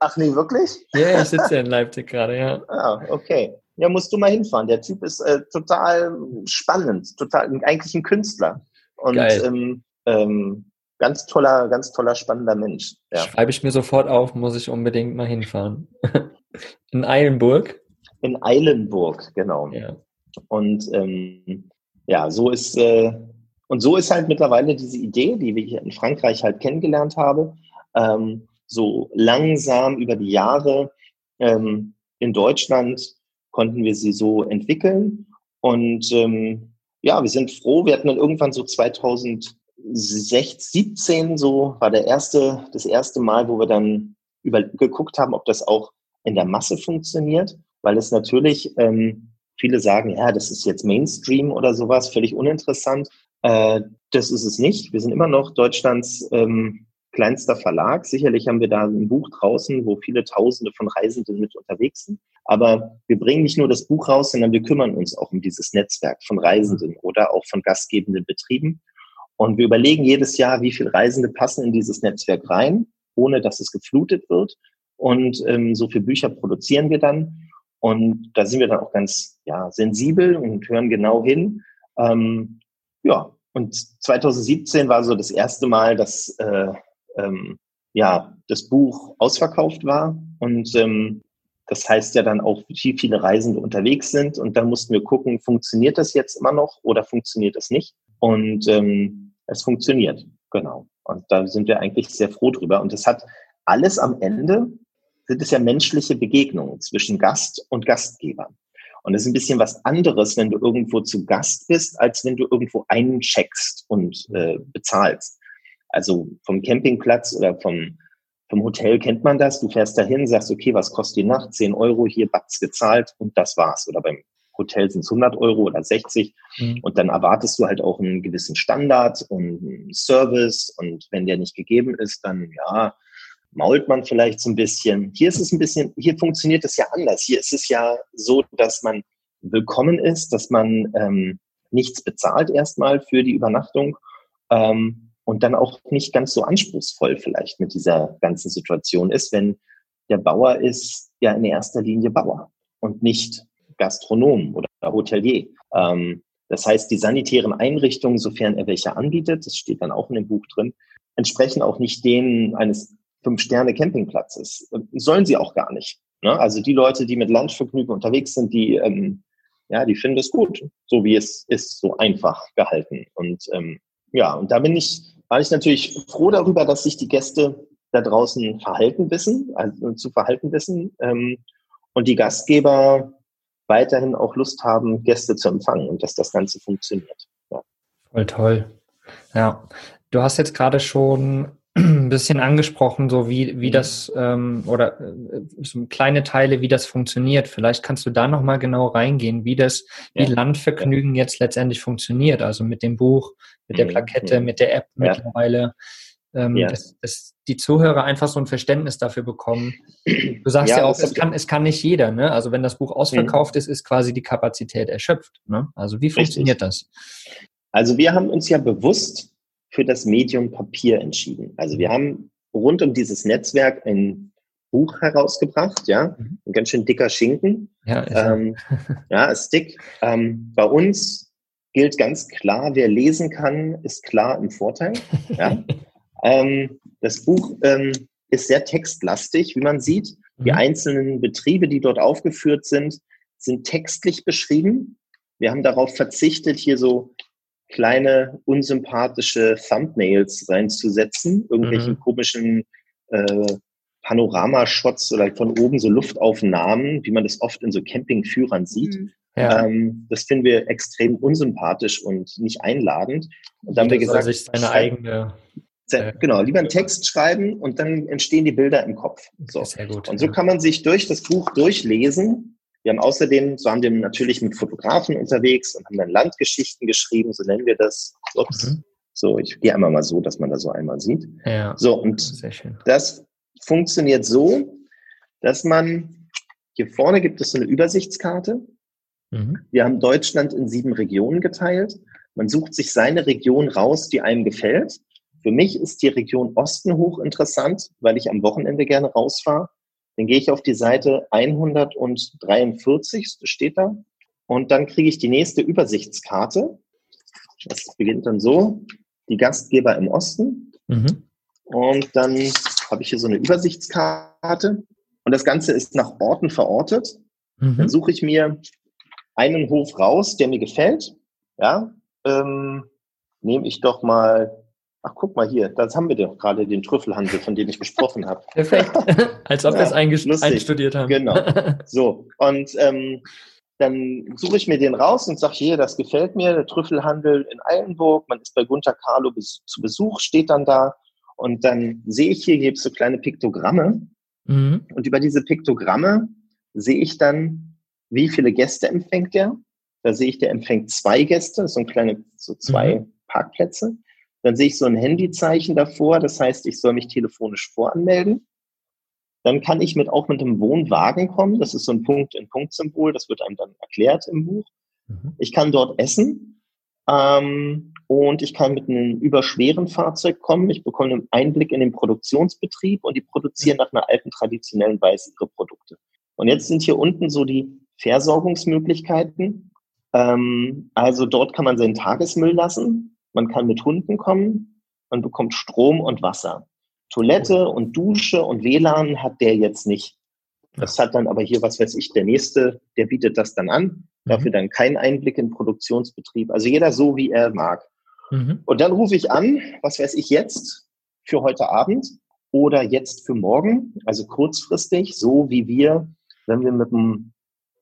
Ach nee, wirklich? Ja, ich sitze ja in Leipzig gerade, ja. Ah, okay. Ja, musst du mal hinfahren. Der Typ ist äh, total spannend, total eigentlich ein Künstler. Und ähm, ähm, ganz toller, ganz toller, spannender Mensch. Ja. Schreibe ich mir sofort auf, muss ich unbedingt mal hinfahren. *laughs* in Eilenburg? In Eilenburg, genau. Ja. Und ähm, ja, so ist äh, und so ist halt mittlerweile diese Idee, die wir hier in Frankreich halt kennengelernt haben, ähm, so langsam über die Jahre ähm, in Deutschland konnten wir sie so entwickeln. Und ähm, ja, wir sind froh. Wir hatten dann irgendwann so 2017 so war der erste, das erste Mal, wo wir dann über, geguckt haben, ob das auch in der Masse funktioniert, weil es natürlich ähm, viele sagen, ja, das ist jetzt Mainstream oder sowas, völlig uninteressant. Äh, das ist es nicht. Wir sind immer noch Deutschlands ähm, kleinster Verlag. Sicherlich haben wir da ein Buch draußen, wo viele Tausende von Reisenden mit unterwegs sind. Aber wir bringen nicht nur das Buch raus, sondern wir kümmern uns auch um dieses Netzwerk von Reisenden oder auch von gastgebenden Betrieben. Und wir überlegen jedes Jahr, wie viele Reisende passen in dieses Netzwerk rein, ohne dass es geflutet wird. Und ähm, so viele Bücher produzieren wir dann. Und da sind wir dann auch ganz ja, sensibel und hören genau hin. Ähm, ja, und 2017 war so das erste Mal, dass äh, ähm, ja, das Buch ausverkauft war. Und ähm, das heißt ja dann auch, wie viele Reisende unterwegs sind. Und dann mussten wir gucken, funktioniert das jetzt immer noch oder funktioniert das nicht? Und ähm, es funktioniert, genau. Und da sind wir eigentlich sehr froh drüber. Und es hat alles am Ende, sind es ja menschliche Begegnungen zwischen Gast und Gastgeber. Und es ist ein bisschen was anderes, wenn du irgendwo zu Gast bist, als wenn du irgendwo eincheckst und äh, bezahlst. Also vom Campingplatz oder vom, vom Hotel kennt man das. Du fährst dahin, sagst, okay, was kostet die Nacht? 10 Euro, hier Batz gezahlt und das war's. Oder beim Hotel sind es 100 Euro oder 60. Mhm. Und dann erwartest du halt auch einen gewissen Standard und einen Service. Und wenn der nicht gegeben ist, dann ja, mault man vielleicht so ein bisschen. Hier ist es ein bisschen, hier funktioniert es ja anders. Hier ist es ja so, dass man willkommen ist, dass man ähm, nichts bezahlt erstmal für die Übernachtung. Ähm, und dann auch nicht ganz so anspruchsvoll vielleicht mit dieser ganzen Situation ist, wenn der Bauer ist ja in erster Linie Bauer und nicht Gastronom oder Hotelier. Ähm, das heißt, die sanitären Einrichtungen, sofern er welche anbietet, das steht dann auch in dem Buch drin, entsprechen auch nicht denen eines Fünf-Sterne-Campingplatzes. Sollen sie auch gar nicht. Ne? Also die Leute, die mit Landvergnügen unterwegs sind, die, ähm, ja, die finden es gut, so wie es ist, so einfach gehalten. Und ähm, ja, und da bin ich war ich natürlich froh darüber, dass sich die Gäste da draußen verhalten wissen, also zu verhalten wissen ähm, und die Gastgeber weiterhin auch Lust haben, Gäste zu empfangen und dass das Ganze funktioniert. Ja. Voll toll. Ja, Du hast jetzt gerade schon ein bisschen angesprochen, so wie, wie Mhm. das ähm, oder äh, so kleine Teile, wie das funktioniert. Vielleicht kannst du da nochmal genau reingehen, wie das, wie Ja. Landvergnügen jetzt letztendlich funktioniert. Also mit dem Buch, mit der Mhm. Plakette, Mhm. mit der App Ja. mittlerweile. Ähm, Ja. dass, dass die Zuhörer einfach so ein Verständnis dafür bekommen. Du sagst ja, Ja, auch, es kann, es kann nicht jeder, ne? Also wenn das Buch ausverkauft ist, ist quasi die Kapazität erschöpft. Ne? Also wie funktioniert das? Also wir haben uns ja bewusst für das Medium Papier entschieden. Also wir haben rund um dieses Netzwerk ein Buch herausgebracht, ja, Mhm. ein ganz schön dicker Schinken. Ja, ist Ähm, ja, ist dick. Ähm, bei uns gilt ganz klar, wer lesen kann, ist klar im Vorteil. Ja. *laughs* ähm, das Buch ähm, ist sehr textlastig, wie man sieht. Die Mhm. einzelnen Betriebe, die dort aufgeführt sind, sind textlich beschrieben. Wir haben darauf verzichtet, hier so kleine, unsympathische Thumbnails reinzusetzen, irgendwelchen Mhm. komischen äh, Panoramashots oder von oben so Luftaufnahmen, wie man das oft in so Campingführern sieht. Mhm. ja. Ähm, das finden wir extrem unsympathisch und nicht einladend. Und dann haben wir gesagt, sich seine eigene, Se- Genau, lieber einen Text schreiben und dann entstehen die Bilder im Kopf. So. sehr gut. Und so kann man sich durch das Buch durchlesen. Wir haben außerdem, so haben wir natürlich mit Fotografen unterwegs und haben dann Landgeschichten geschrieben, so nennen wir das. Ups. Mhm. So, ich gehe einmal mal so, dass man das so einmal sieht. ja, So, und sehr schön. das funktioniert so, dass man, hier vorne gibt es so eine Übersichtskarte. Mhm. Wir haben Deutschland in sieben Regionen geteilt. Man sucht sich seine Region raus, die einem gefällt. Für mich ist die Region Osten hochinteressant, weil ich am Wochenende gerne rausfahre. Dann gehe ich auf die Seite 143, das steht da. Und dann kriege ich die nächste Übersichtskarte. Das beginnt dann so. Die Gastgeber im Osten. Mhm. Und dann habe ich hier so eine Übersichtskarte. Und das Ganze ist nach Orten verortet. Dann Mhm. suche ich mir einen Hof raus, der mir gefällt. Ja, ähm, nehme ich doch mal, ach guck mal hier, das haben wir doch gerade den Trüffelhandel, von dem ich gesprochen habe. *laughs* Perfekt. *laughs* Als ob wir es Ja, einges- lustig. einstudiert haben. Genau. *laughs* So, und ähm, dann suche ich mir den raus und sage, hier, das gefällt mir, der Trüffelhandel in Eilenburg, man ist bei Gunter Carlo zu Besuch, steht dann da. Und dann sehe ich hier, gibt es so kleine Piktogramme. mhm. Und über diese Piktogramme sehe ich dann, wie viele Gäste empfängt er. Da sehe ich, der empfängt zwei Gäste, so ein kleine, so zwei Parkplätze. Dann sehe ich so ein Handyzeichen davor, das heißt, ich soll mich telefonisch voranmelden. Dann kann ich mit, auch mit einem Wohnwagen kommen. Das ist so ein Punkt-in-Punkt-Symbol, das wird einem dann erklärt im Buch. Mhm. Ich kann dort essen ähm, und ich kann mit einem überschweren Fahrzeug kommen. Ich bekomme einen Einblick in den Produktionsbetrieb und die produzieren nach einer alten traditionellen Weise ihre Produkte. Und jetzt sind hier unten so die Versorgungsmöglichkeiten. Ähm, also dort kann man seinen Tagesmüll lassen. Man kann mit Hunden kommen. Man bekommt Strom und Wasser. Toilette und Dusche und WLAN hat der jetzt nicht. Das hat dann aber hier, was weiß ich, der nächste, der bietet das dann an. Dafür dann kein Einblick in Produktionsbetrieb. Also jeder so, wie er mag. Mhm. Und dann rufe ich an, was weiß ich jetzt für heute Abend oder jetzt für morgen, also kurzfristig, so wie wir, wenn wir mit dem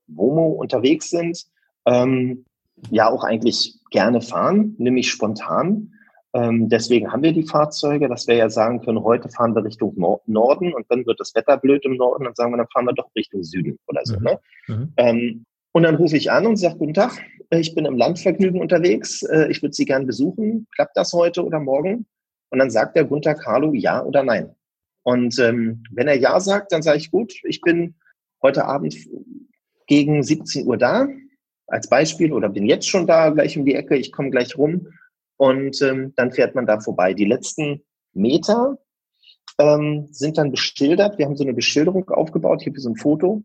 Womo unterwegs sind, ähm, ja auch eigentlich gerne fahren, nämlich spontan. Ähm, deswegen haben wir die Fahrzeuge, dass wir ja sagen können, heute fahren wir Richtung Nor Norden und dann wird das Wetter blöd im Norden, dann sagen wir, dann fahren wir doch Richtung Süden oder so. Mhm. Ne? Mhm. Ähm, und dann rufe ich an und sage, guten Tag, äh, ich bin im Landvergnügen unterwegs, äh, ich würde Sie gern besuchen, klappt das heute oder morgen? Und dann sagt der Gunther Carlo ja oder nein. Und ähm, wenn er ja sagt, dann sage ich, gut, ich bin heute Abend gegen 17 Uhr da, als Beispiel, oder bin jetzt schon da, gleich um die Ecke, ich komme gleich rum. Und ähm, dann fährt man da vorbei. Die letzten Meter ähm, sind dann beschildert. Wir haben so eine Beschilderung aufgebaut, hier für so ein Foto.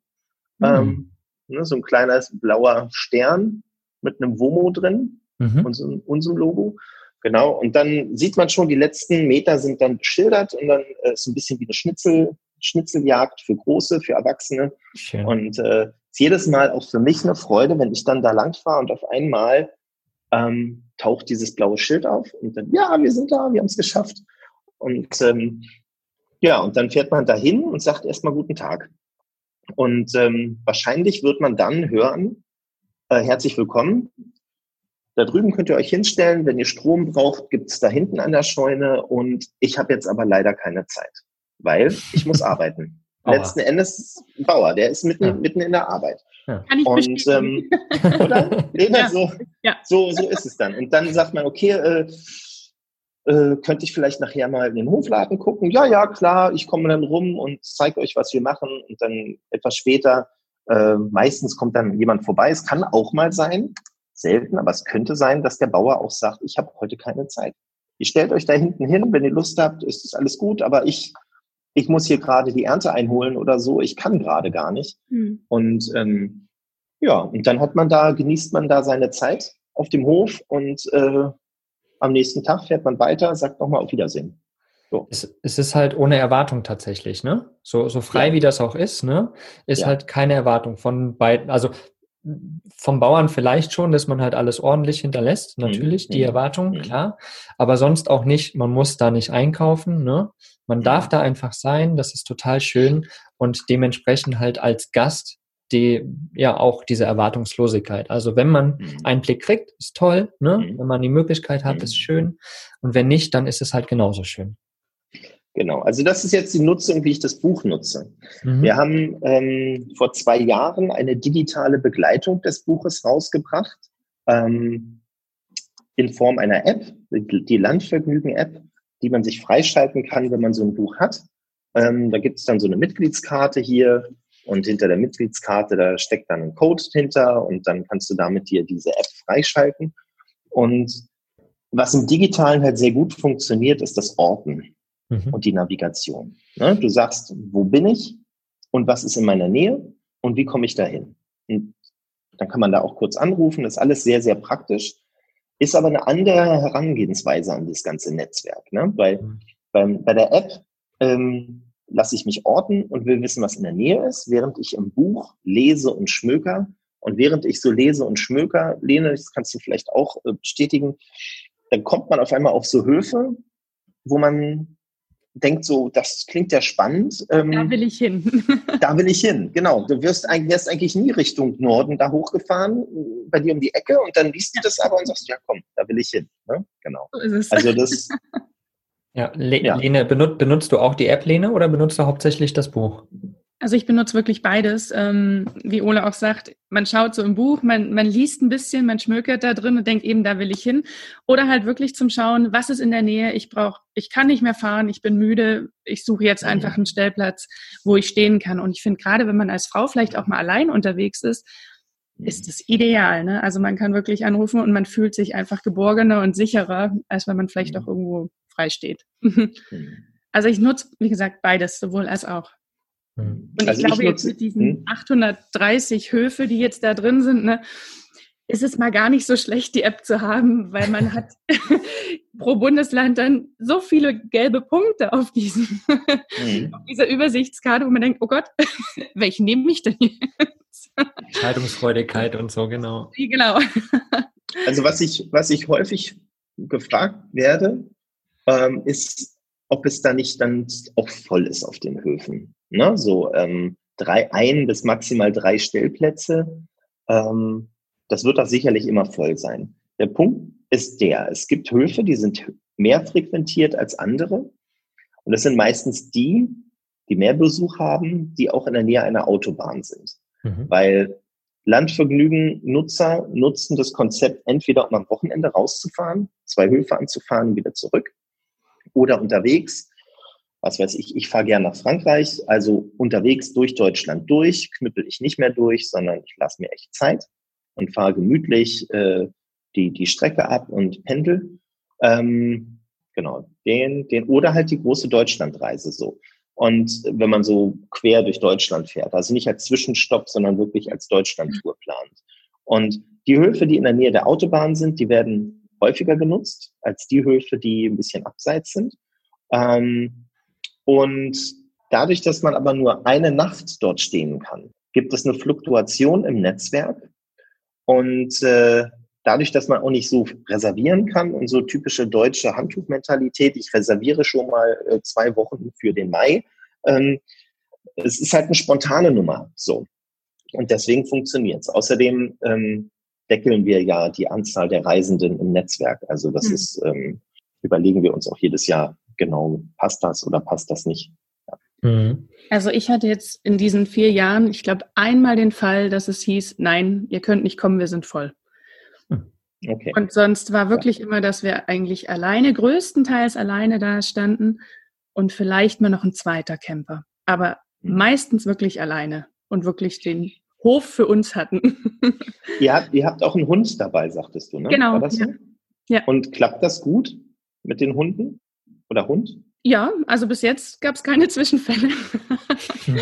Mhm. Ähm, ne, so ein kleiner blauer Stern mit einem WOMO drin, Mhm. unserem, unserem Logo. Genau. Und dann sieht man schon, die letzten Meter sind dann beschildert und dann äh, ist ein bisschen wie eine Schnitzel, Schnitzeljagd für Große, für Erwachsene. Schön. Und äh, ist jedes Mal auch für mich eine Freude, wenn ich dann da lang fahre und auf einmal ähm, taucht dieses blaue Schild auf und dann, ja, wir sind da, wir haben es geschafft. Und ähm, ja, und dann fährt man dahin und sagt erstmal guten Tag. Und ähm, wahrscheinlich wird man dann hören, äh, herzlich willkommen. da drüben könnt ihr euch hinstellen. Wenn ihr Strom braucht, gibt's da hinten an der Scheune. Und ich habe jetzt aber leider keine Zeit, weil ich muss *laughs* arbeiten. Letzten Endes Bauer, der ist mitten, ja. mitten in der Arbeit. Ja. Kann ich und ähm, oder? *laughs* Ja. So, ja. so, so ist es dann. Und dann sagt man, okay, äh, äh, könnte ich vielleicht nachher mal in den Hofladen gucken? Ja, ja, klar, ich komme dann rum und zeige euch, was wir machen. Und dann etwas später, äh, meistens kommt dann jemand vorbei. Es kann auch mal sein, selten, aber es könnte sein, dass der Bauer auch sagt, ich habe heute keine Zeit. Ihr stellt euch da hinten hin, wenn ihr Lust habt, ist es alles gut, aber ich, ich muss hier gerade die Ernte einholen oder so, ich kann gerade gar nicht. Mhm. Und ähm, ja, und dann hat man da, genießt man da seine Zeit auf dem Hof und äh, am nächsten Tag fährt man weiter, sagt nochmal auf Wiedersehen. So. Es, es, ist halt ohne Erwartung tatsächlich, ne? So, so frei ja. wie das auch ist, ne? Ist ja. halt keine Erwartung von beiden. Also vom Bauern vielleicht schon, dass man halt alles ordentlich hinterlässt, mhm. natürlich, mhm. die Erwartung, mhm. klar. Aber sonst auch nicht, man muss da nicht einkaufen, ne? Man mhm. darf da einfach sein, das ist total schön und dementsprechend halt als Gast die, ja, auch diese Erwartungslosigkeit. Also wenn man mhm. einen Blick kriegt, ist toll, ne? Mhm. Wenn man die Möglichkeit hat, ist schön. Und wenn nicht, dann ist es halt genauso schön. Genau, also das ist jetzt die Nutzung, wie ich das Buch nutze. Mhm. Wir haben ähm, vor zwei Jahren eine digitale Begleitung des Buches rausgebracht ähm, in Form einer App, die Landvergnügen-App, die man sich freischalten kann, wenn man so ein Buch hat. Ähm, da gibt es dann so eine Mitgliedskarte hier und hinter der Mitgliedskarte, da steckt dann ein Code hinter und dann kannst du damit dir diese App freischalten. Und was im Digitalen halt sehr gut funktioniert, ist das Orten mhm. und die Navigation. Ne? Du sagst, wo bin ich und was ist in meiner Nähe und wie komme ich dahin? Und dann kann man da auch kurz anrufen, ist alles sehr, sehr praktisch. Ist aber eine andere Herangehensweise an das ganze Netzwerk. Ne? Weil mhm. beim, bei der App ähm, lasse ich mich orten und will wissen, was in der Nähe ist, während ich im Buch lese und schmöker. Und während ich so lese und schmöker, Lene, das kannst du vielleicht auch äh, bestätigen, dann kommt man auf einmal auf so Höfe, wo man denkt so, das klingt ja spannend. Ähm, da will ich hin. *laughs* da will ich hin, genau. Du wirst, wirst eigentlich nie Richtung Norden da hochgefahren, bei dir um die Ecke und dann liest du das aber und sagst, ja komm, da will ich hin. Ne? Genau. So ist es. Also das. *laughs* ja, Le ja. Lene, benut benutzt du auch die App, Lene, oder benutzt du hauptsächlich das Buch? Also ich benutze wirklich beides. Ähm, wie Ole auch sagt, man schaut so im Buch, man, man liest ein bisschen, man schmökert da drin und denkt eben, da will ich hin. Oder halt wirklich zum Schauen, was ist in der Nähe? Ich brauche, ich kann nicht mehr fahren, ich bin müde, ich suche jetzt einfach einen Stellplatz, wo ich stehen kann. Und ich finde gerade, wenn man als Frau vielleicht auch mal allein unterwegs ist, ist es ideal. Ne? Also man kann wirklich anrufen und man fühlt sich einfach geborgener und sicherer, als wenn man vielleicht auch irgendwo frei steht. *laughs* also ich nutze, wie gesagt, beides, sowohl als auch. Mhm. Und also ich glaube, ich jetzt mit diesen 830 hm? Höfe, die jetzt da drin sind, ne, ist es mal gar nicht so schlecht, die App zu haben, weil man hat *laughs* pro Bundesland dann so viele gelbe Punkte auf, diesen, *laughs* mhm. auf dieser Übersichtskarte, wo man denkt, oh Gott, *laughs* welchen nehme ich denn jetzt? Entscheidungsfreudigkeit und so, genau. Genau. Also was ich, was ich häufig gefragt werde, ähm, ist, ob es da nicht dann auch voll ist auf den Höfen. Ne? So ähm, drei, ein bis maximal drei Stellplätze. Ähm, das wird da sicherlich immer voll sein. Der Punkt ist der, es gibt Höfe, die sind mehr frequentiert als andere. Und das sind meistens die, die mehr Besuch haben, die auch in der Nähe einer Autobahn sind. Mhm. Weil Landvergnügen-Nutzer nutzen das Konzept entweder, um am Wochenende rauszufahren, zwei Höfe anzufahren und wieder zurück, oder unterwegs. Was weiß ich, ich fahre gern nach Frankreich, also unterwegs durch Deutschland durch, knüppel ich nicht mehr durch, sondern ich lasse mir echt Zeit und fahre gemütlich äh, die, die Strecke ab und pendel. Ähm, genau, den, den, oder halt die große Deutschlandreise so. Und wenn man so quer durch Deutschland fährt, also nicht als Zwischenstopp, sondern wirklich als Deutschlandtour plant. Und die Höfe, die in der Nähe der Autobahn sind, die werden häufiger genutzt als die Höfe, die ein bisschen abseits sind. Ähm, und dadurch, dass man aber nur eine Nacht dort stehen kann, gibt es eine Fluktuation im Netzwerk. Und äh, dadurch, dass man auch nicht so reservieren kann und so typische deutsche Handtuchmentalität, ich reserviere schon mal äh, zwei Wochen für den Mai, ähm, es ist halt eine spontane Nummer so. Und deswegen funktioniert es. Außerdem ähm, deckeln wir ja die Anzahl der Reisenden im Netzwerk. Also das mhm. ist, ähm, überlegen wir uns auch jedes Jahr genau, passt das oder passt das nicht. Mhm. Also ich hatte jetzt in diesen vier Jahren, ich glaube, einmal den Fall, dass es hieß, nein, ihr könnt nicht kommen, wir sind voll. Hm. Okay. Und sonst war wirklich ja. immer, dass wir eigentlich alleine, größtenteils alleine da standen und vielleicht mal noch ein zweiter Camper. Aber mhm. meistens wirklich alleine und wirklich den Hof für uns hatten. ihr, habt, ihr habt auch einen Hund dabei, sagtest du, ne? Genau. War das ja. So? ja. Und klappt das gut mit den Hunden oder Hund? Ja, also bis jetzt gab es keine *laughs* Zwischenfälle. Hm.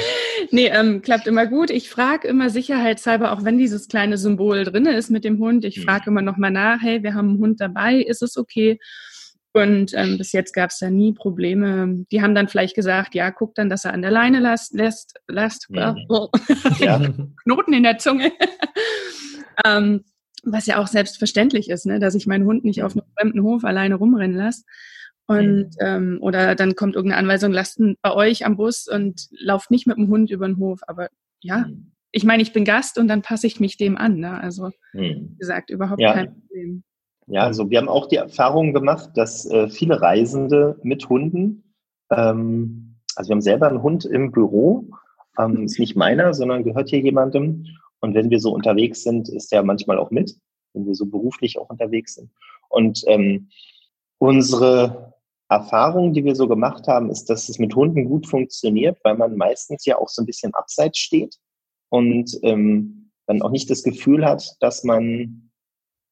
nee, ähm, klappt immer gut. Ich frage immer sicherheitshalber, auch wenn dieses kleine Symbol drin ist mit dem Hund, ich hm. frage immer nochmal nach, hey, wir haben einen Hund dabei, ist es okay? Und ähm, bis jetzt gab es da nie Probleme. Die haben dann vielleicht gesagt, ja, guck dann, dass er an der Leine lässt, lässt, lässt ja. ja. *laughs* Knoten in der Zunge. *laughs* ähm, was ja auch selbstverständlich ist, ne, dass ich meinen Hund nicht auf einem fremden Hof alleine rumrennen lasse. Und ähm, oder dann kommt irgendeine Anweisung, lasst ihn bei euch am Bus und lauft nicht mit dem Hund über den Hof. Aber ja, mhm. ich meine, ich bin Gast und dann passe ich mich dem an. Ne? Also mhm. wie gesagt, überhaupt ja. kein Problem. Ja, also wir haben auch die Erfahrung gemacht, dass äh, viele Reisende mit Hunden, ähm, also wir haben selber einen Hund im Büro, ähm, ist nicht meiner, *laughs* sondern gehört hier jemandem. Und wenn wir so unterwegs sind, ist der manchmal auch mit, wenn wir so beruflich auch unterwegs sind. Und ähm, unsere Erfahrung, die wir so gemacht haben, ist, dass es mit Hunden gut funktioniert, weil man meistens ja auch so ein bisschen abseits steht und ähm, dann auch nicht das Gefühl hat, dass man,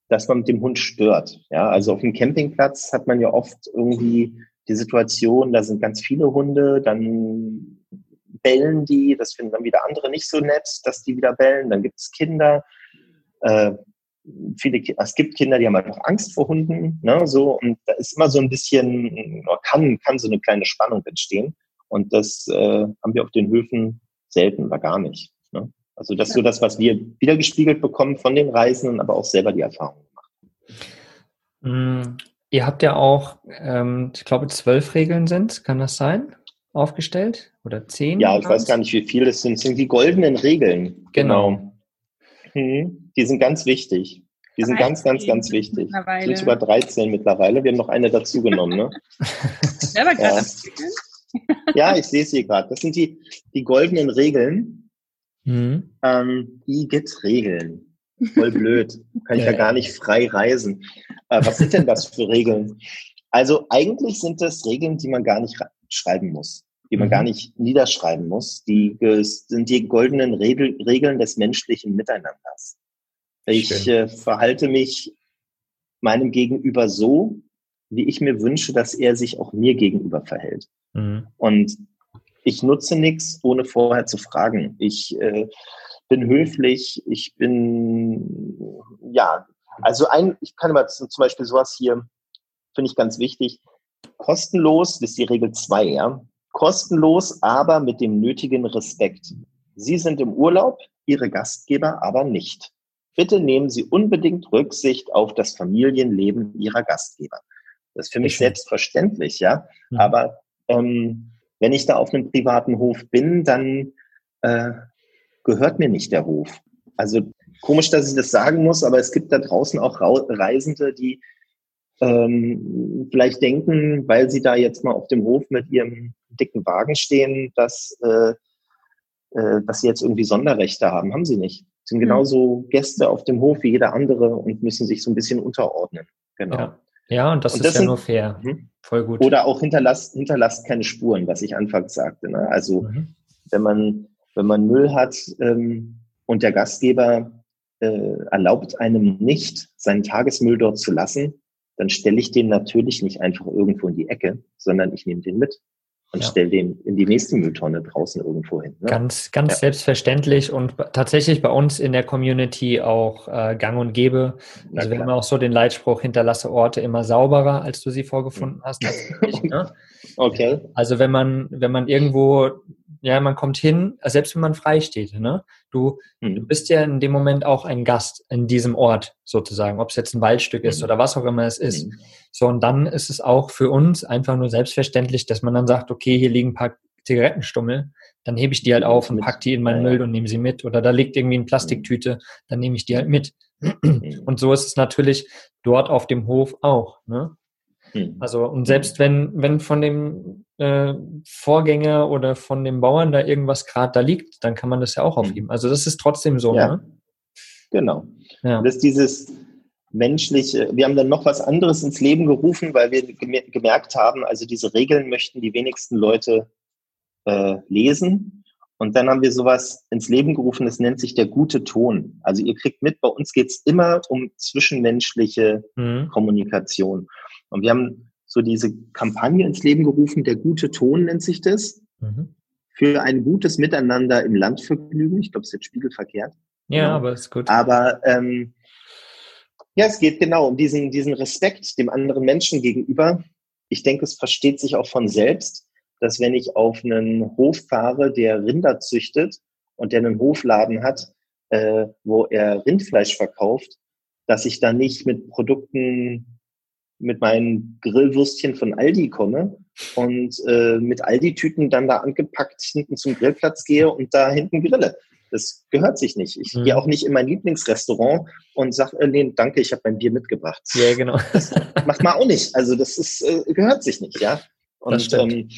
dass man mit dem Hund stört. Ja, also auf dem Campingplatz hat man ja oft irgendwie die Situation, da sind ganz viele Hunde, dann bellen die, das finden dann wieder andere nicht so nett, dass die wieder bellen, dann gibt es Kinder. Äh, viele, es gibt Kinder, die haben halt auch Angst vor Hunden, ne, so, und da ist immer so ein bisschen, kann, kann so eine kleine Spannung entstehen. Und das äh, haben wir auf den Höfen selten oder gar nicht. Ne? Also das ist so das, was wir wiedergespiegelt bekommen von den Reisenden, aber auch selber die Erfahrung gemacht. Mm, ihr habt ja auch, ähm, ich glaube, zwölf Regeln sind, kann das sein? Aufgestellt? Oder zehn? Ja, ich weiß gar nicht, wie viele es sind. Das sind die goldenen Regeln. Genau. genau. Die sind ganz wichtig. Die sind ganz, ganz, ganz wichtig. Es sind sogar 13 mittlerweile. Wir haben noch eine dazugenommen. Ne? *laughs* ja. ja, ich sehe sie gerade. Das sind die, die goldenen Regeln. Mhm. Ähm, Igitt-Regeln. Voll blöd. Kann ich ja, ja gar nicht frei reisen. Äh, was sind denn das für Regeln? Also eigentlich sind das Regeln, die man gar nicht schreiben muss die man mhm. gar nicht niederschreiben muss. Die sind die goldenen Regel, Regeln des menschlichen Miteinanders. Ich äh, verhalte mich meinem Gegenüber so, wie ich mir wünsche, dass er sich auch mir gegenüber verhält. Mhm. Und ich nutze nichts, ohne vorher zu fragen. Ich äh, bin höflich, ich bin, ja, also ein, ich kann mal zum Beispiel sowas hier, finde ich ganz wichtig, kostenlos, das ist die Regel zwei, ja. Kostenlos, aber mit dem nötigen Respekt. Sie sind im Urlaub, Ihre Gastgeber aber nicht. Bitte nehmen Sie unbedingt Rücksicht auf das Familienleben Ihrer Gastgeber. Das ist für mich ich selbstverständlich, ja. Mhm. Aber ähm, wenn ich da auf einem privaten Hof bin, dann äh, gehört mir nicht der Hof. Also komisch, dass ich das sagen muss, aber es gibt da draußen auch Reisende, die ähm, vielleicht denken, weil sie da jetzt mal auf dem Hof mit ihrem dicken Wagen stehen, dass, äh, äh, dass sie jetzt irgendwie Sonderrechte haben. Haben sie nicht. Sie sind hm. genauso Gäste auf dem Hof wie jeder andere und müssen sich so ein bisschen unterordnen. Genau. Ja, ja und das und ist das ja sind, nur fair. Mh. Voll gut. Oder auch hinterlasst, hinterlasst keine Spuren, was ich anfangs sagte. Ne? Also mhm. wenn man wenn man Müll hat ähm, und der Gastgeber äh, erlaubt einem nicht, seinen Tagesmüll dort zu lassen, dann stelle ich den natürlich nicht einfach irgendwo in die Ecke, sondern ich nehme den mit und ja. stell den in die nächste Mülltonne draußen irgendwo hin. Ne? Ganz, ganz ja. selbstverständlich und tatsächlich bei uns in der Community auch äh, gang und gäbe. Also wir haben auch so den Leitspruch, hinterlasse Orte immer sauberer, als du sie vorgefunden hast. *laughs* ne? Okay. Also wenn man, wenn man irgendwo ja, man kommt hin, selbst wenn man frei steht, ne? Du, mhm. du bist ja in dem Moment auch ein Gast in diesem Ort sozusagen, ob es jetzt ein Waldstück ist mhm. oder was auch immer es ist. Mhm. So, und dann ist es auch für uns einfach nur selbstverständlich, dass man dann sagt, okay, hier liegen ein paar Zigarettenstummel, dann hebe ich die halt auf und pack die in meinen Müll und nehme sie mit. Oder da liegt irgendwie eine Plastiktüte, dann nehme ich die halt mit. Und so ist es natürlich dort auf dem Hof auch. Ne? Hm. Also, und selbst wenn, wenn von dem äh, Vorgänger oder von dem Bauern da irgendwas gerade da liegt, dann kann man das ja auch hm. aufheben. Also das ist trotzdem so, ja. ne? Genau. Ja. Das ist dieses menschliche, wir haben dann noch was anderes ins Leben gerufen, weil wir gemerkt haben, also diese Regeln möchten die wenigsten Leute äh, lesen. Und dann haben wir sowas ins Leben gerufen, das nennt sich der gute Ton. Also ihr kriegt mit, bei uns geht's immer um zwischenmenschliche mhm. Kommunikation. Und wir haben so diese Kampagne ins Leben gerufen, der gute Ton nennt sich das, mhm. für ein gutes Miteinander im Landvergnügen. Ich glaube, es ist jetzt spiegelverkehrt. Ja, genau. aber ist gut. Aber ähm, ja, es geht genau um diesen, diesen Respekt dem anderen Menschen gegenüber. Ich denke, es versteht sich auch von selbst, dass wenn ich auf einen Hof fahre, der Rinder züchtet und der einen Hofladen hat, äh, wo er Rindfleisch verkauft, dass ich da nicht mit Produkten mit meinen Grillwürstchen von Aldi komme und äh, mit Aldi-Tüten dann da angepackt hinten zum Grillplatz gehe und da hinten grille. Das gehört sich nicht. Ich mhm. gehe auch nicht in mein Lieblingsrestaurant und sage, äh, nee, danke, ich habe mein Bier mitgebracht. Ja, genau. *laughs* Das macht man auch nicht. Also das ist, äh, gehört sich nicht, ja. Und ähm,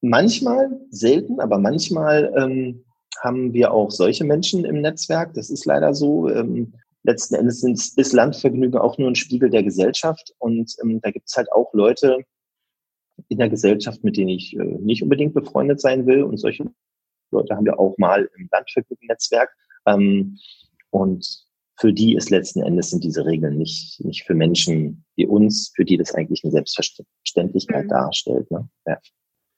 manchmal, selten, aber manchmal ähm, haben wir auch solche Menschen im Netzwerk. Das ist leider so. Ähm, letzten Endes sind, ist Landvergnügen auch nur ein Spiegel der Gesellschaft. Und ähm, da gibt es halt auch Leute in der Gesellschaft, mit denen ich äh, nicht unbedingt befreundet sein will. Und solche Leute haben wir auch mal im Landvergnügen-Netzwerk. Ähm, und für die ist letzten Endes sind diese Regeln nicht, nicht für Menschen wie uns, für die das eigentlich eine Selbstverständlichkeit mhm. darstellt. Ne? Ja.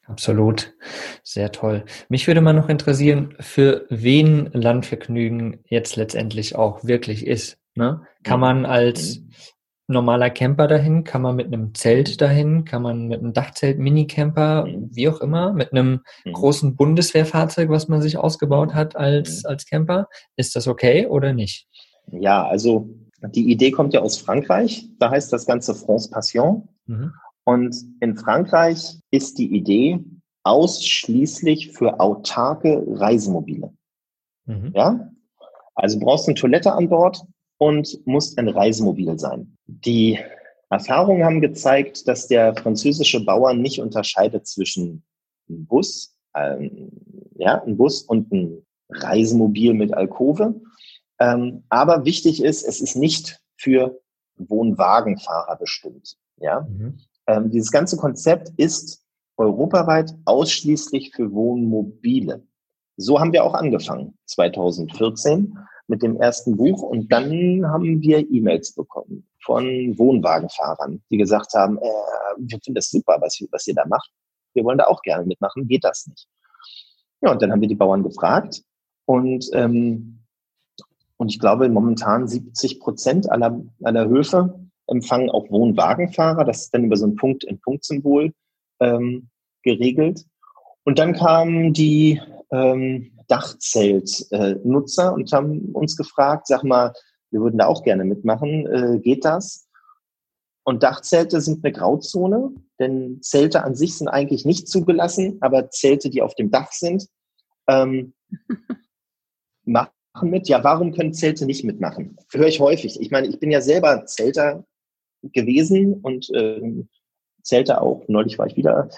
Absolut. Sehr toll. Mich würde mal noch interessieren, für wen Landvergnügen jetzt letztendlich auch wirklich ist. Ne? Kann man als normaler Camper dahin? Kann man mit einem Zelt dahin? Kann man mit einem Dachzelt, Minicamper, wie auch immer, mit einem großen Bundeswehrfahrzeug, was man sich ausgebaut hat als, als Camper? Ist das okay oder nicht? Ja, also die Idee kommt ja aus Frankreich. Da heißt das Ganze France Passion. Mhm. Und in Frankreich ist die Idee ausschließlich für autarke Reisemobile. Mhm. Ja? Also brauchst du eine Toilette an Bord und musst ein Reisemobil sein. Die Erfahrungen haben gezeigt, dass der französische Bauer nicht unterscheidet zwischen einem Bus, ähm, ja, ein Bus und ein Reisemobil mit Alkove. Ähm, aber wichtig ist, es ist nicht für Wohnwagenfahrer bestimmt. Ja, mhm. Ähm, dieses ganze Konzept ist europaweit ausschließlich für Wohnmobile. So haben wir auch angefangen, 2014 mit dem ersten Buch und dann haben wir E-Mails bekommen von Wohnwagenfahrern, die gesagt haben, äh, wir finden das super, was, was ihr da macht. Wir wollen da auch gerne mitmachen, geht das nicht? Ja, und dann haben wir die Bauern gefragt und ähm, und ich glaube, momentan 70 Prozent aller, aller Höfe empfangen auch Wohnwagenfahrer. Das ist dann über so ein Punkt-in-Punkt-Symbol ähm, geregelt. Und dann kamen die ähm, Dachzeltnutzer und haben uns gefragt, sag mal, wir würden da auch gerne mitmachen, äh, geht das? Und Dachzelte sind eine Grauzone, denn Zelte an sich sind eigentlich nicht zugelassen, aber Zelte, die auf dem Dach sind, ähm, *laughs* machen mit. Ja, warum können Zelte nicht mitmachen? Höre ich häufig. Ich meine, ich bin ja selber Zelter gewesen und ähm, Zelte auch. Neulich war ich wieder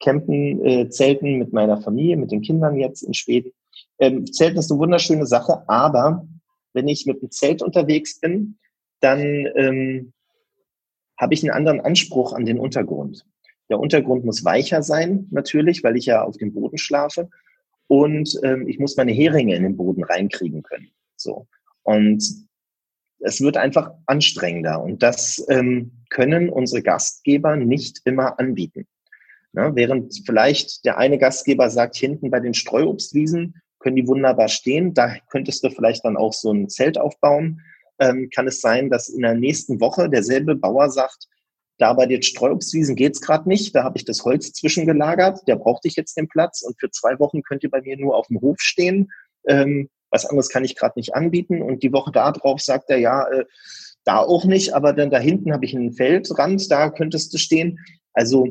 campen, äh, Zelten mit meiner Familie, mit den Kindern jetzt in Schweden. Ähm, Zelten ist eine wunderschöne Sache, aber wenn ich mit dem Zelt unterwegs bin, dann ähm, habe ich einen anderen Anspruch an den Untergrund. Der Untergrund muss weicher sein, natürlich, weil ich ja auf dem Boden schlafe. Und ähm, ich muss meine Heringe in den Boden reinkriegen können. So. Und es wird einfach anstrengender und das ähm, können unsere Gastgeber nicht immer anbieten. Ja, während vielleicht der eine Gastgeber sagt, hinten bei den Streuobstwiesen können die wunderbar stehen, da könntest du vielleicht dann auch so ein Zelt aufbauen, ähm, kann es sein, dass in der nächsten Woche derselbe Bauer sagt, da bei den Streuobstwiesen geht's gerade nicht, da habe ich das Holz zwischengelagert, der braucht ich jetzt den Platz und für zwei Wochen könnt ihr bei mir nur auf dem Hof stehen. Ähm, was anderes kann ich gerade nicht anbieten. Und die Woche darauf sagt er, ja, äh, da auch nicht, aber dann da hinten habe ich einen Feldrand, da könntest du stehen. Also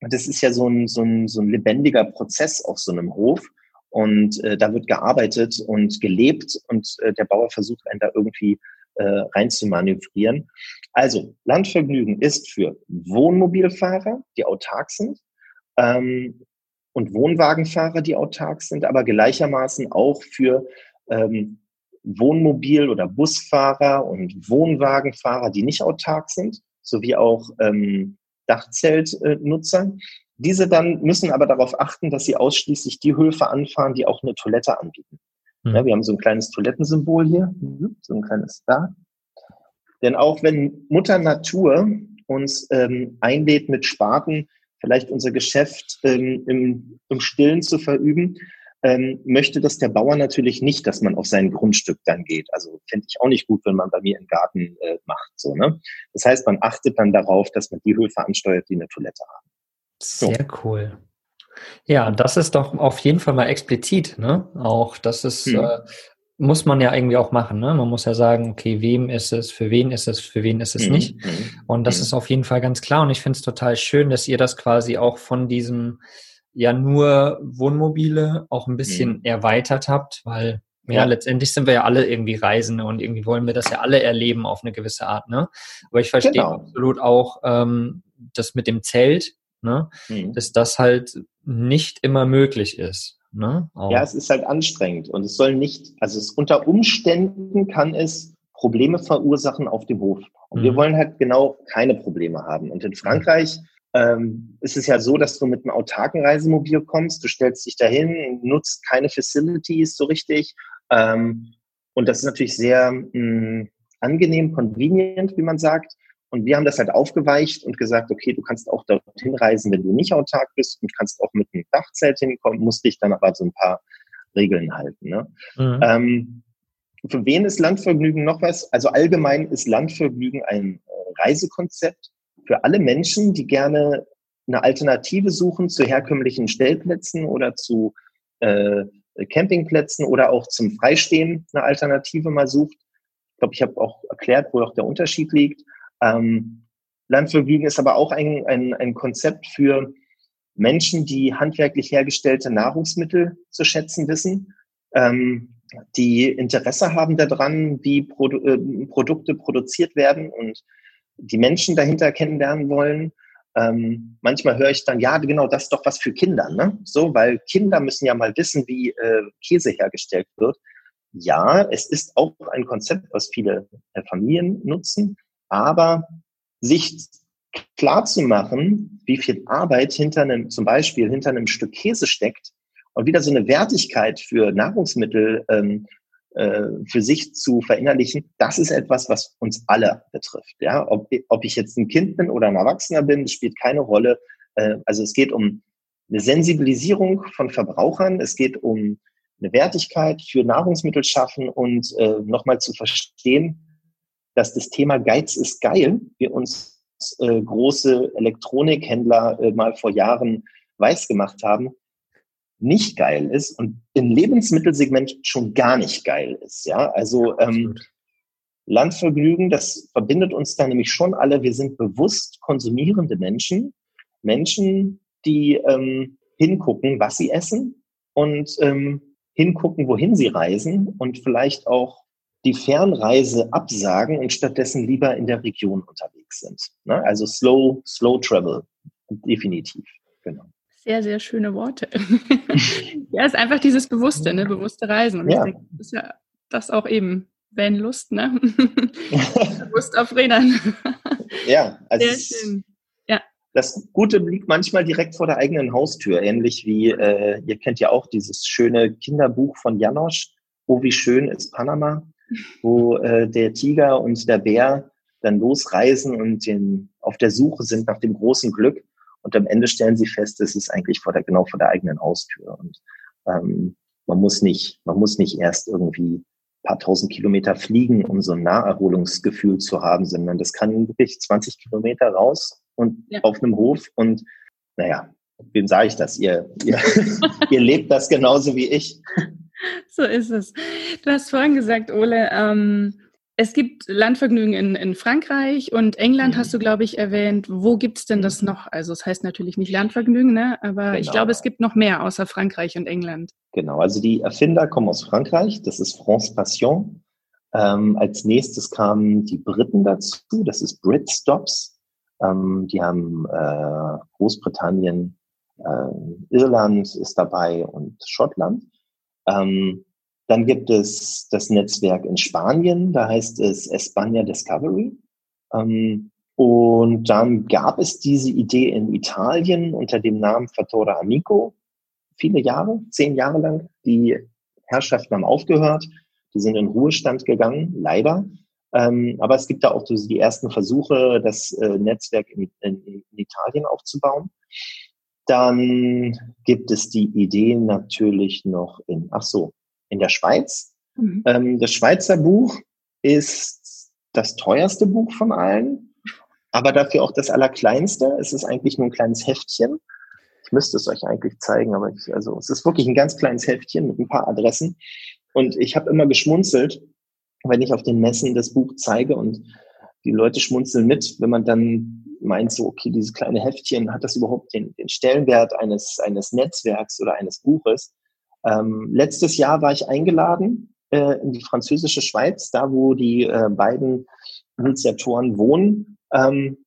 das ist ja so ein, so ein, so ein lebendiger Prozess auf so einem Hof. Und äh, da wird gearbeitet und gelebt und äh, der Bauer versucht einen da irgendwie äh, rein zu manövrieren. Also Landvergnügen ist für Wohnmobilfahrer, die autark sind, ähm, und Wohnwagenfahrer, die autark sind, aber gleichermaßen auch für ähm, Wohnmobil- oder Busfahrer und Wohnwagenfahrer, die nicht autark sind, sowie auch ähm, Dachzeltnutzer. Diese dann müssen aber darauf achten, dass sie ausschließlich die Höfe anfahren, die auch eine Toilette anbieten. Mhm. Ja, wir haben so ein kleines Toilettensymbol hier, mhm, so ein kleines da. Denn auch wenn Mutter Natur uns ähm, einlädt, mit Spaten vielleicht unser Geschäft ähm, im, im Stillen zu verüben, ähm, möchte das der Bauer natürlich nicht, dass man auf sein Grundstück dann geht. Also fände ich auch nicht gut, wenn man bei mir im Garten äh, macht. So, ne? Das heißt, man achtet dann darauf, dass man die Höfe ansteuert, die eine Toilette haben. So. Sehr cool. Ja, das ist doch auf jeden Fall mal explizit, ne? Auch das ist, hm. äh, muss man ja irgendwie auch machen, ne? Man muss ja sagen, okay, wem ist es, für wen ist es, für wen ist es hm. nicht. Hm. Und das hm. ist auf jeden Fall ganz klar. Und ich finde es total schön, dass ihr das quasi auch von diesem ja nur Wohnmobile auch ein bisschen mhm. erweitert habt, weil ja, ja, letztendlich sind wir ja alle irgendwie Reisende und irgendwie wollen wir das ja alle erleben auf eine gewisse Art, ne? Aber ich verstehe genau. absolut auch ähm, das mit dem Zelt, ne? Mhm. Dass das halt nicht immer möglich ist. Ne? Ja, es ist halt anstrengend und es soll nicht, also es unter Umständen kann es Probleme verursachen auf dem Hof. Und mhm. wir wollen halt genau keine Probleme haben. Und in Frankreich ähm, ist es ja so, dass du mit einem autarken Reisemobil kommst, du stellst dich dahin, nutzt keine Facilities so richtig. Ähm, und das ist natürlich sehr mh, hm, angenehm, convenient, wie man sagt. Und wir haben das halt aufgeweicht und gesagt, okay, du kannst auch dorthin reisen, wenn du nicht autark bist und kannst auch mit einem Dachzelt hinkommen, musst dich dann aber so ein paar Regeln halten. Ne? Mhm. Ähm, für wen ist Landvergnügen noch was? Also allgemein ist Landvergnügen ein äh, Reisekonzept, für alle Menschen, die gerne eine Alternative suchen zu herkömmlichen Stellplätzen oder zu äh, Campingplätzen oder auch zum Freistehen eine Alternative mal sucht. Ich glaube, ich habe auch erklärt, wo auch der Unterschied liegt. Ähm, Landvergnügen ist aber auch ein, ein, ein Konzept für Menschen, die handwerklich hergestellte Nahrungsmittel zu schätzen wissen, ähm, die Interesse haben daran, wie Produ äh, Produkte produziert werden und die Menschen dahinter kennenlernen wollen. Ähm, manchmal höre ich dann, ja, genau, das ist doch was für Kinder, ne? So, weil Kinder müssen ja mal wissen, wie äh, Käse hergestellt wird. Ja, es ist auch ein Konzept, was viele äh, Familien nutzen, aber sich klar zu machen, wie viel Arbeit hinter einem, zum Beispiel hinter einem Stück Käse steckt und wieder so eine Wertigkeit für Nahrungsmittel ähm, äh, für sich zu verinnerlichen, das ist etwas, was uns alle betrifft. Ja, ob, ob ich jetzt ein Kind bin oder ein Erwachsener bin, spielt keine Rolle. Äh, also es geht um eine Sensibilisierung von Verbrauchern, es geht um eine Wertigkeit für Nahrungsmittel schaffen und äh, nochmal zu verstehen, dass das Thema Geiz ist geil, wie uns äh, große Elektronikhändler äh, mal vor Jahren weiß gemacht haben, nicht geil ist und im Lebensmittelsegment schon gar nicht geil ist. Ja, also ähm, Landvergnügen, das verbindet uns da nämlich schon alle. Wir sind bewusst konsumierende Menschen, Menschen, die ähm, hingucken, was sie essen und ähm, hingucken, wohin sie reisen und vielleicht auch die Fernreise absagen und stattdessen lieber in der Region unterwegs sind. Ne? Also slow, slow travel, definitiv. Genau. Sehr, sehr schöne Worte. *laughs* ja, ist einfach dieses Bewusste, ne? bewusste Reisen. Und ja. ich denke, das ist ja das auch eben wenn Lust, ne? *laughs* Bewusst auf Rädern. ja, also sehr schön. Ja. Das Gute liegt manchmal direkt vor der eigenen Haustür, ähnlich wie, äh, ihr kennt ja auch dieses schöne Kinderbuch von Janosch, Oh, wie schön ist Panama, wo äh, der Tiger und der Bär dann losreisen und den, auf der Suche sind nach dem großen Glück. Und am Ende stellen sie fest, es ist eigentlich vor der, genau vor der eigenen Haustür. Und ähm, man muss nicht, man muss nicht erst irgendwie paar tausend Kilometer fliegen, um so ein Naherholungsgefühl zu haben, sondern das kann wirklich 20 Kilometer raus und ja. auf einem Hof und naja, wem sage ich das? Ihr, ihr, *laughs* ihr lebt das genauso wie ich. *laughs* So ist es. Du hast vorhin gesagt, Ole, ähm, es gibt Landvergnügen in, in Frankreich und England Mhm. hast du, glaube ich, erwähnt. Wo gibt's denn das noch? Also es heißt natürlich nicht Landvergnügen, ne? aber ich Genau. glaube, es gibt noch mehr außer Frankreich und England. Genau, also die Erfinder kommen aus Frankreich, das ist France Passion. Ähm, als nächstes kamen die Briten dazu, das ist Brit Stops. Ähm, die haben äh, Großbritannien, äh, Irland ist dabei und Schottland. Ähm, dann gibt es das Netzwerk in Spanien, da heißt es España Discovery. Ähm, und dann gab es diese Idee in Italien unter dem Namen Fattora Amico viele Jahre, zehn Jahre lang. Die Herrschaften haben aufgehört, die sind in Ruhestand gegangen, leider. Ähm, aber es gibt da auch die ersten Versuche, das äh, Netzwerk in, in, in Italien aufzubauen. Dann gibt es die Idee natürlich noch in, ach so, in der Schweiz. Mhm. Ähm, das Schweizer Buch ist das teuerste Buch von allen, aber dafür auch das allerkleinste. Es ist eigentlich nur ein kleines Heftchen. Ich müsste es euch eigentlich zeigen, aber ich, also es ist wirklich ein ganz kleines Heftchen mit ein paar Adressen. Und ich habe immer geschmunzelt, wenn ich auf den Messen das Buch zeige und die Leute schmunzeln mit, wenn man dann meint, so, okay, dieses kleine Heftchen, hat das überhaupt den, den Stellenwert eines, eines Netzwerks oder eines Buches? Ähm, letztes Jahr war ich eingeladen äh, in die französische Schweiz, da wo die äh, beiden Initiatoren wohnen. Ähm,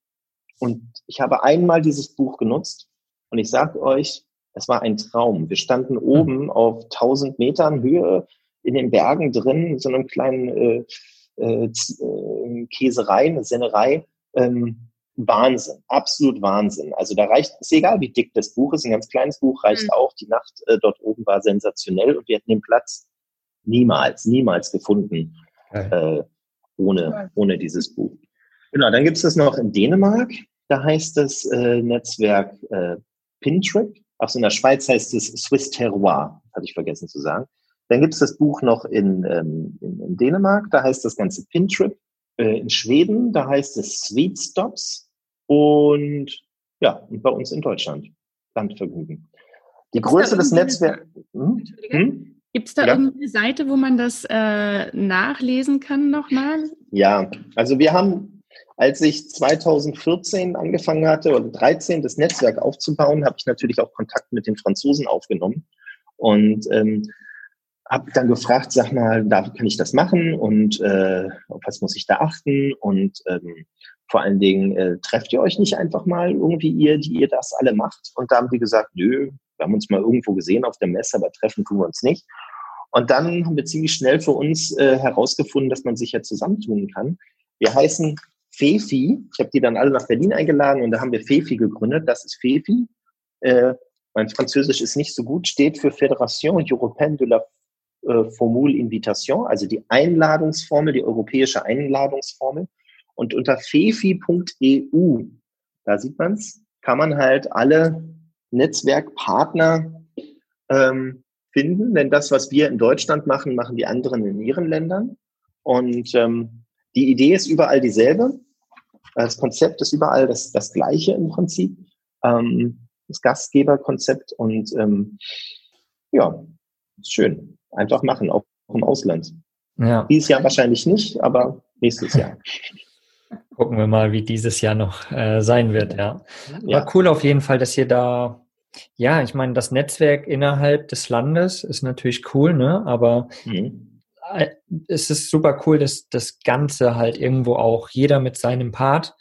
und ich habe einmal dieses Buch genutzt und ich sage euch, es war ein Traum. Wir standen oben auf 1000 Metern Höhe in den Bergen drin, in so einem kleinen äh, äh, äh, Käserei, eine Sennerei. Ähm, Wahnsinn, absolut Wahnsinn. Also da reicht, ist egal, wie dick das Buch ist, ein ganz kleines Buch reicht Mhm. auch. Die Nacht äh, dort oben war sensationell und wir hätten den Platz niemals, niemals gefunden äh, ohne, ohne dieses Buch. Genau, dann gibt es das noch in Dänemark. Da heißt das äh, Netzwerk äh, Pintrip. Ach so, in der Schweiz heißt es Swiss Terroir, hatte ich vergessen zu sagen. Dann gibt es das Buch noch in, ähm, in, in Dänemark, da heißt das Ganze Pintrip. Äh, in Schweden, da heißt es Sweet Stops. Und ja, und bei uns in Deutschland Landvergnügen. Die Gibt's Größe des Netzwerks. Hm? Hm? Gibt es da Ja. irgendeine Seite, wo man das äh, nachlesen kann nochmal? Ja, also wir haben, als ich 2014 angefangen hatte oder 13 das Netzwerk aufzubauen, habe ich natürlich auch Kontakt mit den Franzosen aufgenommen und ähm, habe dann gefragt, sag mal, da kann ich das machen und äh, auf was muss ich da achten und ähm, vor allen Dingen äh, trefft ihr euch nicht einfach mal irgendwie ihr, die ihr das alle macht und da haben die gesagt, nö, wir haben uns mal irgendwo gesehen auf der Messe, aber treffen tun wir uns nicht. Und dann haben wir ziemlich schnell für uns äh, herausgefunden, dass man sich ja zusammentun kann. Wir heißen Fefi. Ich habe die dann alle nach Berlin eingeladen und da haben wir Fefi gegründet. Das ist Fefi. Äh, mein Französisch ist nicht so gut, steht für Fédération Européenne de la äh, Formule Invitation, also die Einladungsformel, die europäische Einladungsformel. Und unter fefi.eu, da sieht man's, kann man halt alle Netzwerkpartner ähm, finden, denn das, was wir in Deutschland machen, machen die anderen in ihren Ländern. Und ähm, die Idee ist überall dieselbe. Das Konzept ist überall das, das gleiche im Prinzip. Ähm, das Gastgeberkonzept und ähm, ja, schön. Einfach machen, auch im Ausland. Ja, Dieses Jahr wahrscheinlich nicht, aber nächstes Jahr. *laughs* gucken wir mal, wie dieses Jahr noch äh, sein wird, ja. Ja, War cool auf jeden Fall, dass ihr da, ja, ich meine, das Netzwerk innerhalb des Landes ist natürlich cool, ne? Aber mhm. äh, es ist super cool, dass das Ganze halt irgendwo auch jeder mit seinem Part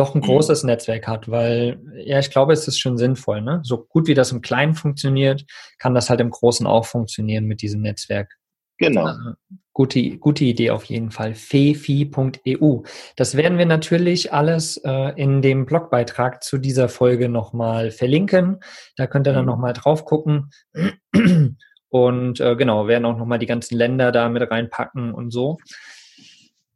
doch ein Mhm. großes Netzwerk hat, weil ja, ich glaube, es ist schon sinnvoll, ne? So gut wie das im Kleinen funktioniert, kann das halt im Großen auch funktionieren mit diesem Netzwerk. genau. Also, gute, gute Idee auf jeden Fall. fefi.eu. Das werden wir natürlich alles äh, in dem Blogbeitrag zu dieser Folge nochmal verlinken. Da könnt ihr dann Mhm. nochmal drauf gucken. Und äh, genau, werden auch nochmal die ganzen Länder da mit reinpacken und so.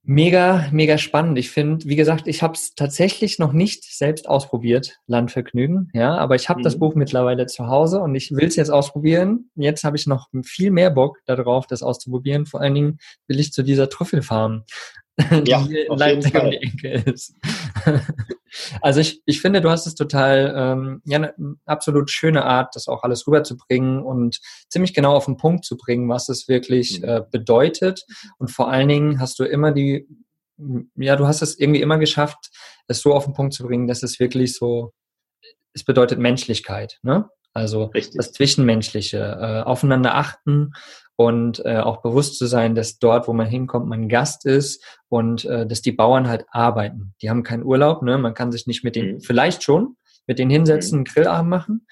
Mega, mega spannend. Ich finde, wie gesagt, ich habe es tatsächlich noch nicht selbst ausprobiert, Landvergnügen, ja, aber ich habe das Mhm. Buch mittlerweile zu Hause und ich will es jetzt ausprobieren. Jetzt habe ich noch viel mehr Bock darauf, das auszuprobieren. Vor allen Dingen will ich zu dieser Trüffelfarm, *laughs* Ja, die in Leipzig um die Ecke ist. *laughs* also ich, ich finde, du hast es total, ähm, ja, eine absolut schöne Art, das auch alles rüberzubringen und ziemlich genau auf den Punkt zu bringen, was es wirklich mhm. äh, bedeutet. Und vor allen Dingen hast du immer die, ja, du hast es irgendwie immer geschafft, es so auf den Punkt zu bringen, dass es wirklich so, es bedeutet Menschlichkeit, ne? Also Richtig. das Zwischenmenschliche, äh, aufeinander achten und äh, auch bewusst zu sein, dass dort, wo man hinkommt, man Gast ist und äh, dass die Bauern halt arbeiten. Die haben keinen Urlaub, ne? Man kann sich nicht mit denen, mhm. vielleicht schon, mit denen hinsetzen, mhm. einen Grillabend machen,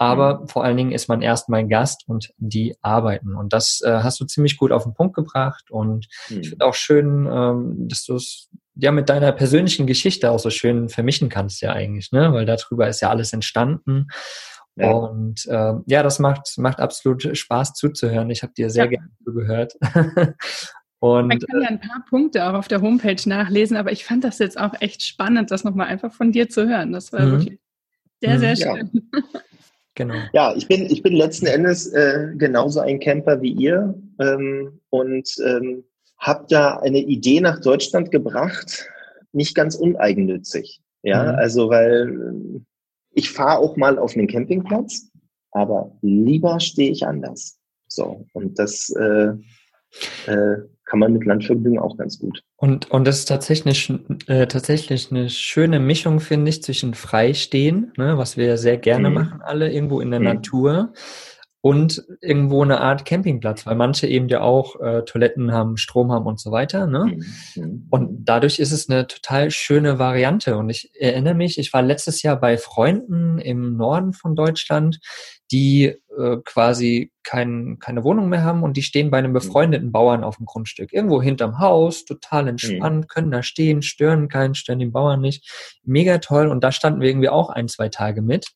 aber mhm. vor allen Dingen ist man erstmal Gast und die arbeiten. Und das äh, hast du ziemlich gut auf den Punkt gebracht. Und ich mhm. finde auch schön, ähm, dass du es ja mit deiner persönlichen Geschichte auch so schön vermischen kannst, ja eigentlich, ne? Weil darüber ist ja alles entstanden. Ja. Und äh, ja, das macht, macht absolut Spaß zuzuhören. Ich habe dir sehr ja. gerne zugehört. *laughs* Und, Man kann ja ein paar Punkte auch auf der Homepage nachlesen, aber ich fand das jetzt auch echt spannend, das nochmal einfach von dir zu hören. Das war mhm. wirklich sehr, sehr schön. Ja. *laughs* Genau. Ja, ich bin, ich bin letzten Endes äh, genauso ein Camper wie ihr ähm, und ähm, habe da eine Idee nach Deutschland gebracht, nicht ganz uneigennützig. Ja, mhm. also weil ich fahre auch mal auf einen Campingplatz, aber lieber stehe ich anders. So, und das äh, äh, kann man mit Landvergnügen auch ganz gut. Und, und das ist tatsächlich, äh, tatsächlich eine schöne Mischung, finde ich, zwischen Freistehen, ne, was wir sehr gerne mhm. machen, alle irgendwo in der mhm. Natur, und irgendwo eine Art Campingplatz, weil manche eben ja auch äh, Toiletten haben, Strom haben und so weiter. Ne? Mhm. Und dadurch ist es eine total schöne Variante. Und ich erinnere mich, ich war letztes Jahr bei Freunden im Norden von Deutschland, die äh, quasi kein, keine Wohnung mehr haben und die stehen bei einem mhm. befreundeten Bauern auf dem Grundstück. Irgendwo hinterm Haus, total entspannt, mhm. können da stehen, stören keinen, stören den Bauern nicht. Mega toll. Und da standen wir irgendwie auch ein, zwei Tage mit.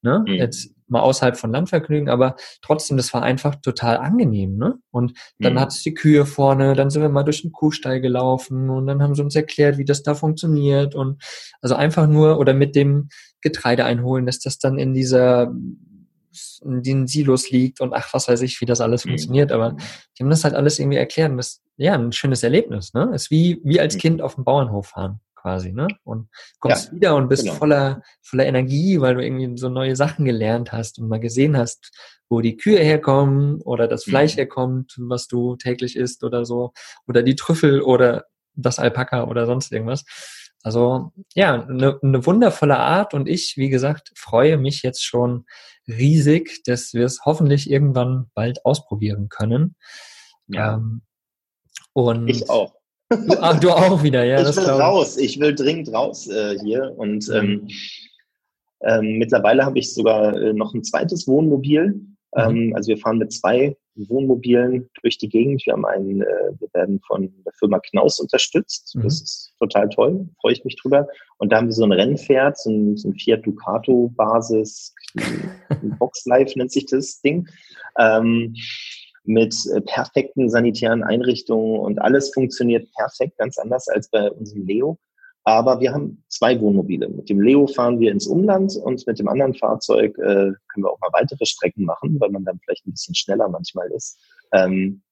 Ne? Mhm. Jetzt mal außerhalb von Landvergnügen, aber trotzdem, das war einfach total angenehm, ne? Und dann mhm. hat es die Kühe vorne, dann sind wir mal durch den Kuhstall gelaufen und dann haben sie uns erklärt, wie das da funktioniert und also einfach nur oder mit dem Getreide einholen, dass das dann in dieser in den Silos liegt und ach, was weiß ich, wie das alles mhm. funktioniert, aber die haben das halt alles irgendwie erklärt und das, ja, ein schönes Erlebnis, ne? Ist wie, wie als mhm. Kind auf dem Bauernhof fahren quasi, ne? Und kommst ja, wieder und bist genau. voller, voller Energie, weil du irgendwie so neue Sachen gelernt hast und mal gesehen hast, wo die Kühe herkommen oder das Fleisch mhm. herkommt, was du täglich isst oder so, oder die Trüffel oder das Alpaka oder sonst irgendwas. Also ja, eine, eine wundervolle Art und ich, wie gesagt, freue mich jetzt schon riesig, dass wir es hoffentlich irgendwann bald ausprobieren können. Ja. Ähm, und ich auch. Du, ach, du auch wieder, ja. Ich will raus, ich will dringend raus äh, hier. Und ähm, ähm, mittlerweile habe ich sogar äh, noch ein zweites Wohnmobil. Mhm. Ähm, also wir fahren mit zwei Wohnmobilen durch die Gegend. Wir haben einen, äh, wir werden von der Firma Knaus unterstützt. Mhm. Das ist total toll, freue ich mich drüber. Und da haben wir so ein Rennpferd, so ein, so ein Fiat Ducato Basis, *laughs* Box Life nennt sich das Ding. Ähm, mit äh, perfekten sanitären Einrichtungen und alles funktioniert perfekt, ganz anders als bei unserem Leo. Aber wir haben zwei Wohnmobile. Mit dem Leo fahren wir ins Umland und mit dem anderen Fahrzeug äh, können wir auch mal weitere Strecken machen, weil man dann vielleicht ein bisschen schneller manchmal ist. Ähm,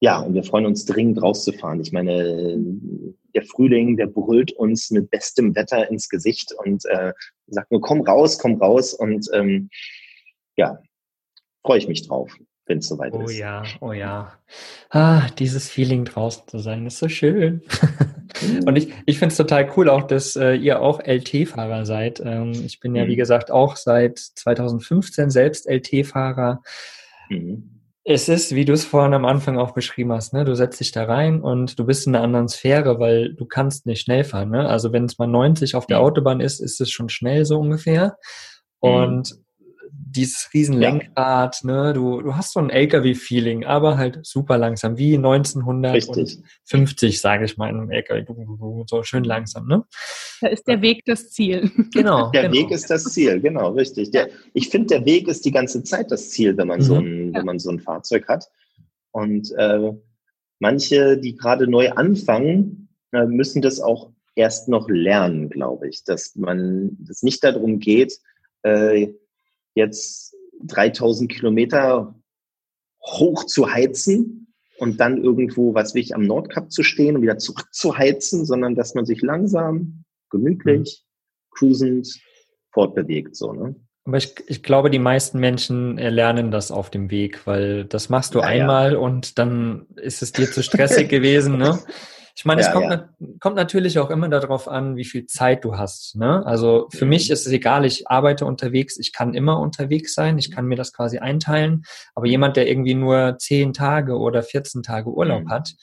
ja, und wir freuen uns dringend rauszufahren. Ich meine, der Frühling, der brüllt uns mit bestem Wetter ins Gesicht und äh, sagt nur, komm raus, komm raus. Und ähm, ja, freue ich mich drauf wenn es soweit oh ist. Oh ja, oh ja. Ah, dieses Feeling draußen zu sein, ist so schön. Mhm. Und ich, ich finde es total cool auch, dass äh, ihr auch LT-Fahrer seid. Ähm, ich bin ja, mhm. wie gesagt, auch seit 2015 selbst LT-Fahrer. Mhm. Es ist, wie du es vorhin am Anfang auch beschrieben hast, ne? du setzt dich da rein und du bist in einer anderen Sphäre, weil du kannst nicht schnell fahren. Ne? Also wenn es mal 90 auf der. Autobahn ist, ist es schon schnell so ungefähr. Mhm. Und dieses riesen Lenkrad, ja. ne, du, du hast so ein LKW-Feeling, aber halt super langsam, wie 1950, sage ich mal, in einem LKW, so schön langsam, ne? Da ist der Weg das Ziel. *laughs* Genau. Der genau. Weg ist das Ziel, genau, richtig. Der, ich finde, der Weg ist die ganze Zeit das Ziel, wenn man mhm. so ein, wenn man so ein Fahrzeug hat. Und äh, manche, die gerade neu anfangen, äh, müssen das auch erst noch lernen, glaube ich, dass man, dass nicht darum geht, äh, jetzt 3000 Kilometer hoch zu heizen und dann irgendwo, was will ich, am Nordkap zu stehen und wieder zurück zu heizen, sondern dass man sich langsam gemütlich, mhm. cruisend, fortbewegt, so, ne? Aber ich, ich glaube, die meisten Menschen lernen das auf dem Weg, weil das machst du ja, einmal ja. und dann ist es dir zu stressig gewesen, ne? *laughs* Ich meine, ja, es kommt, ja. kommt natürlich auch immer darauf an, wie viel Zeit du hast. Ne? Also für mhm. mich ist es egal, ich arbeite unterwegs, ich kann immer unterwegs sein, ich kann mir das quasi einteilen. Aber jemand, der irgendwie nur zehn Tage oder 14 Tage Urlaub mhm. hat,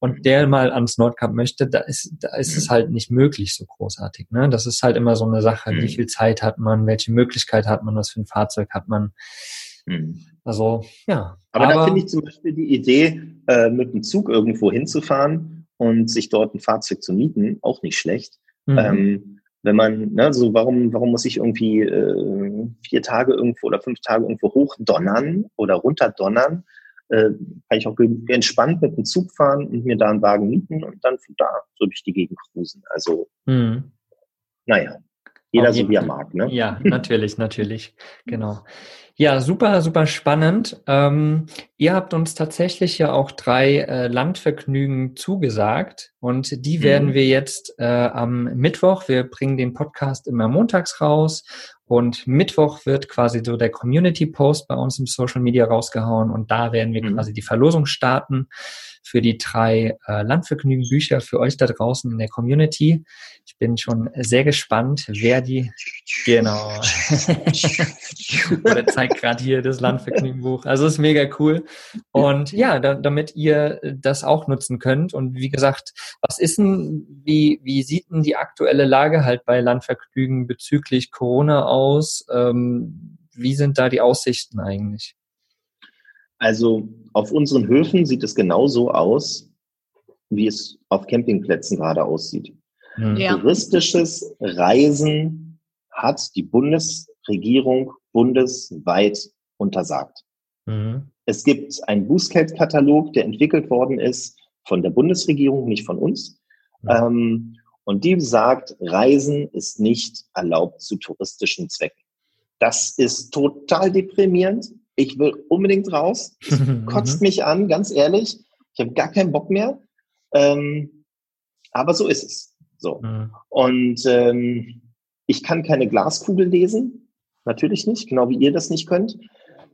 und der mal ans Nordkap möchte, da ist, da ist es halt nicht möglich so großartig. Ne? Das ist halt immer so eine Sache, wie mhm. viel Zeit hat man, welche Möglichkeit hat man, was für ein Fahrzeug hat man. Mhm. Also, ja. Aber, aber da finde ich zum Beispiel die Idee, äh, mit dem Zug irgendwo hinzufahren und sich dort ein Fahrzeug zu mieten, auch nicht schlecht. Mhm. Ähm, wenn man, ne, so warum, warum muss ich irgendwie äh, vier Tage irgendwo oder fünf Tage irgendwo hochdonnern oder runterdonnern, äh, kann ich auch entspannt mit dem Zug fahren und mir da einen Wagen mieten und dann von da so durch die Gegend cruisen. Also, mhm. naja, jeder so wie er mag, ne? Ja, natürlich, natürlich, genau. Ja, super, super spannend. Ähm, ihr habt uns tatsächlich ja auch drei äh, Landvergnügen zugesagt und die werden mhm. wir jetzt äh, am Mittwoch, wir bringen den Podcast immer montags raus und Mittwoch wird quasi so der Community Post bei uns im Social Media rausgehauen und da werden wir mhm. quasi die Verlosung starten für die drei äh, Landvergnügen-Bücher für euch da draußen in der Community. Ich bin schon sehr gespannt, wer die *laughs* genau *laughs* oder zeigt gerade hier das Landvergnügen-Buch. Also ist mega cool. Und ja, da, damit ihr das auch nutzen könnt. Und wie gesagt, was ist denn, wie, wie sieht denn die aktuelle Lage halt bei Landvergnügen bezüglich Corona aus? Ähm, wie sind da die Aussichten eigentlich? Also auf unseren Höfen sieht es genauso aus, wie es auf Campingplätzen gerade aussieht. Mhm. Ja. Touristisches Reisen hat die Bundesregierung bundesweit untersagt. Mhm. Es gibt einen Bußgeldkatalog, der entwickelt worden ist von der Bundesregierung, nicht von uns. Mhm. Ähm, und die sagt, Reisen ist nicht erlaubt zu touristischen Zwecken. Das ist total deprimierend ich will unbedingt raus. Es *laughs* kotzt mich an, ganz ehrlich. Ich habe gar keinen Bock mehr. Ähm, aber so ist es. So. Mhm. Und ähm, ich kann keine Glaskugel lesen. Natürlich nicht, genau wie ihr das nicht könnt.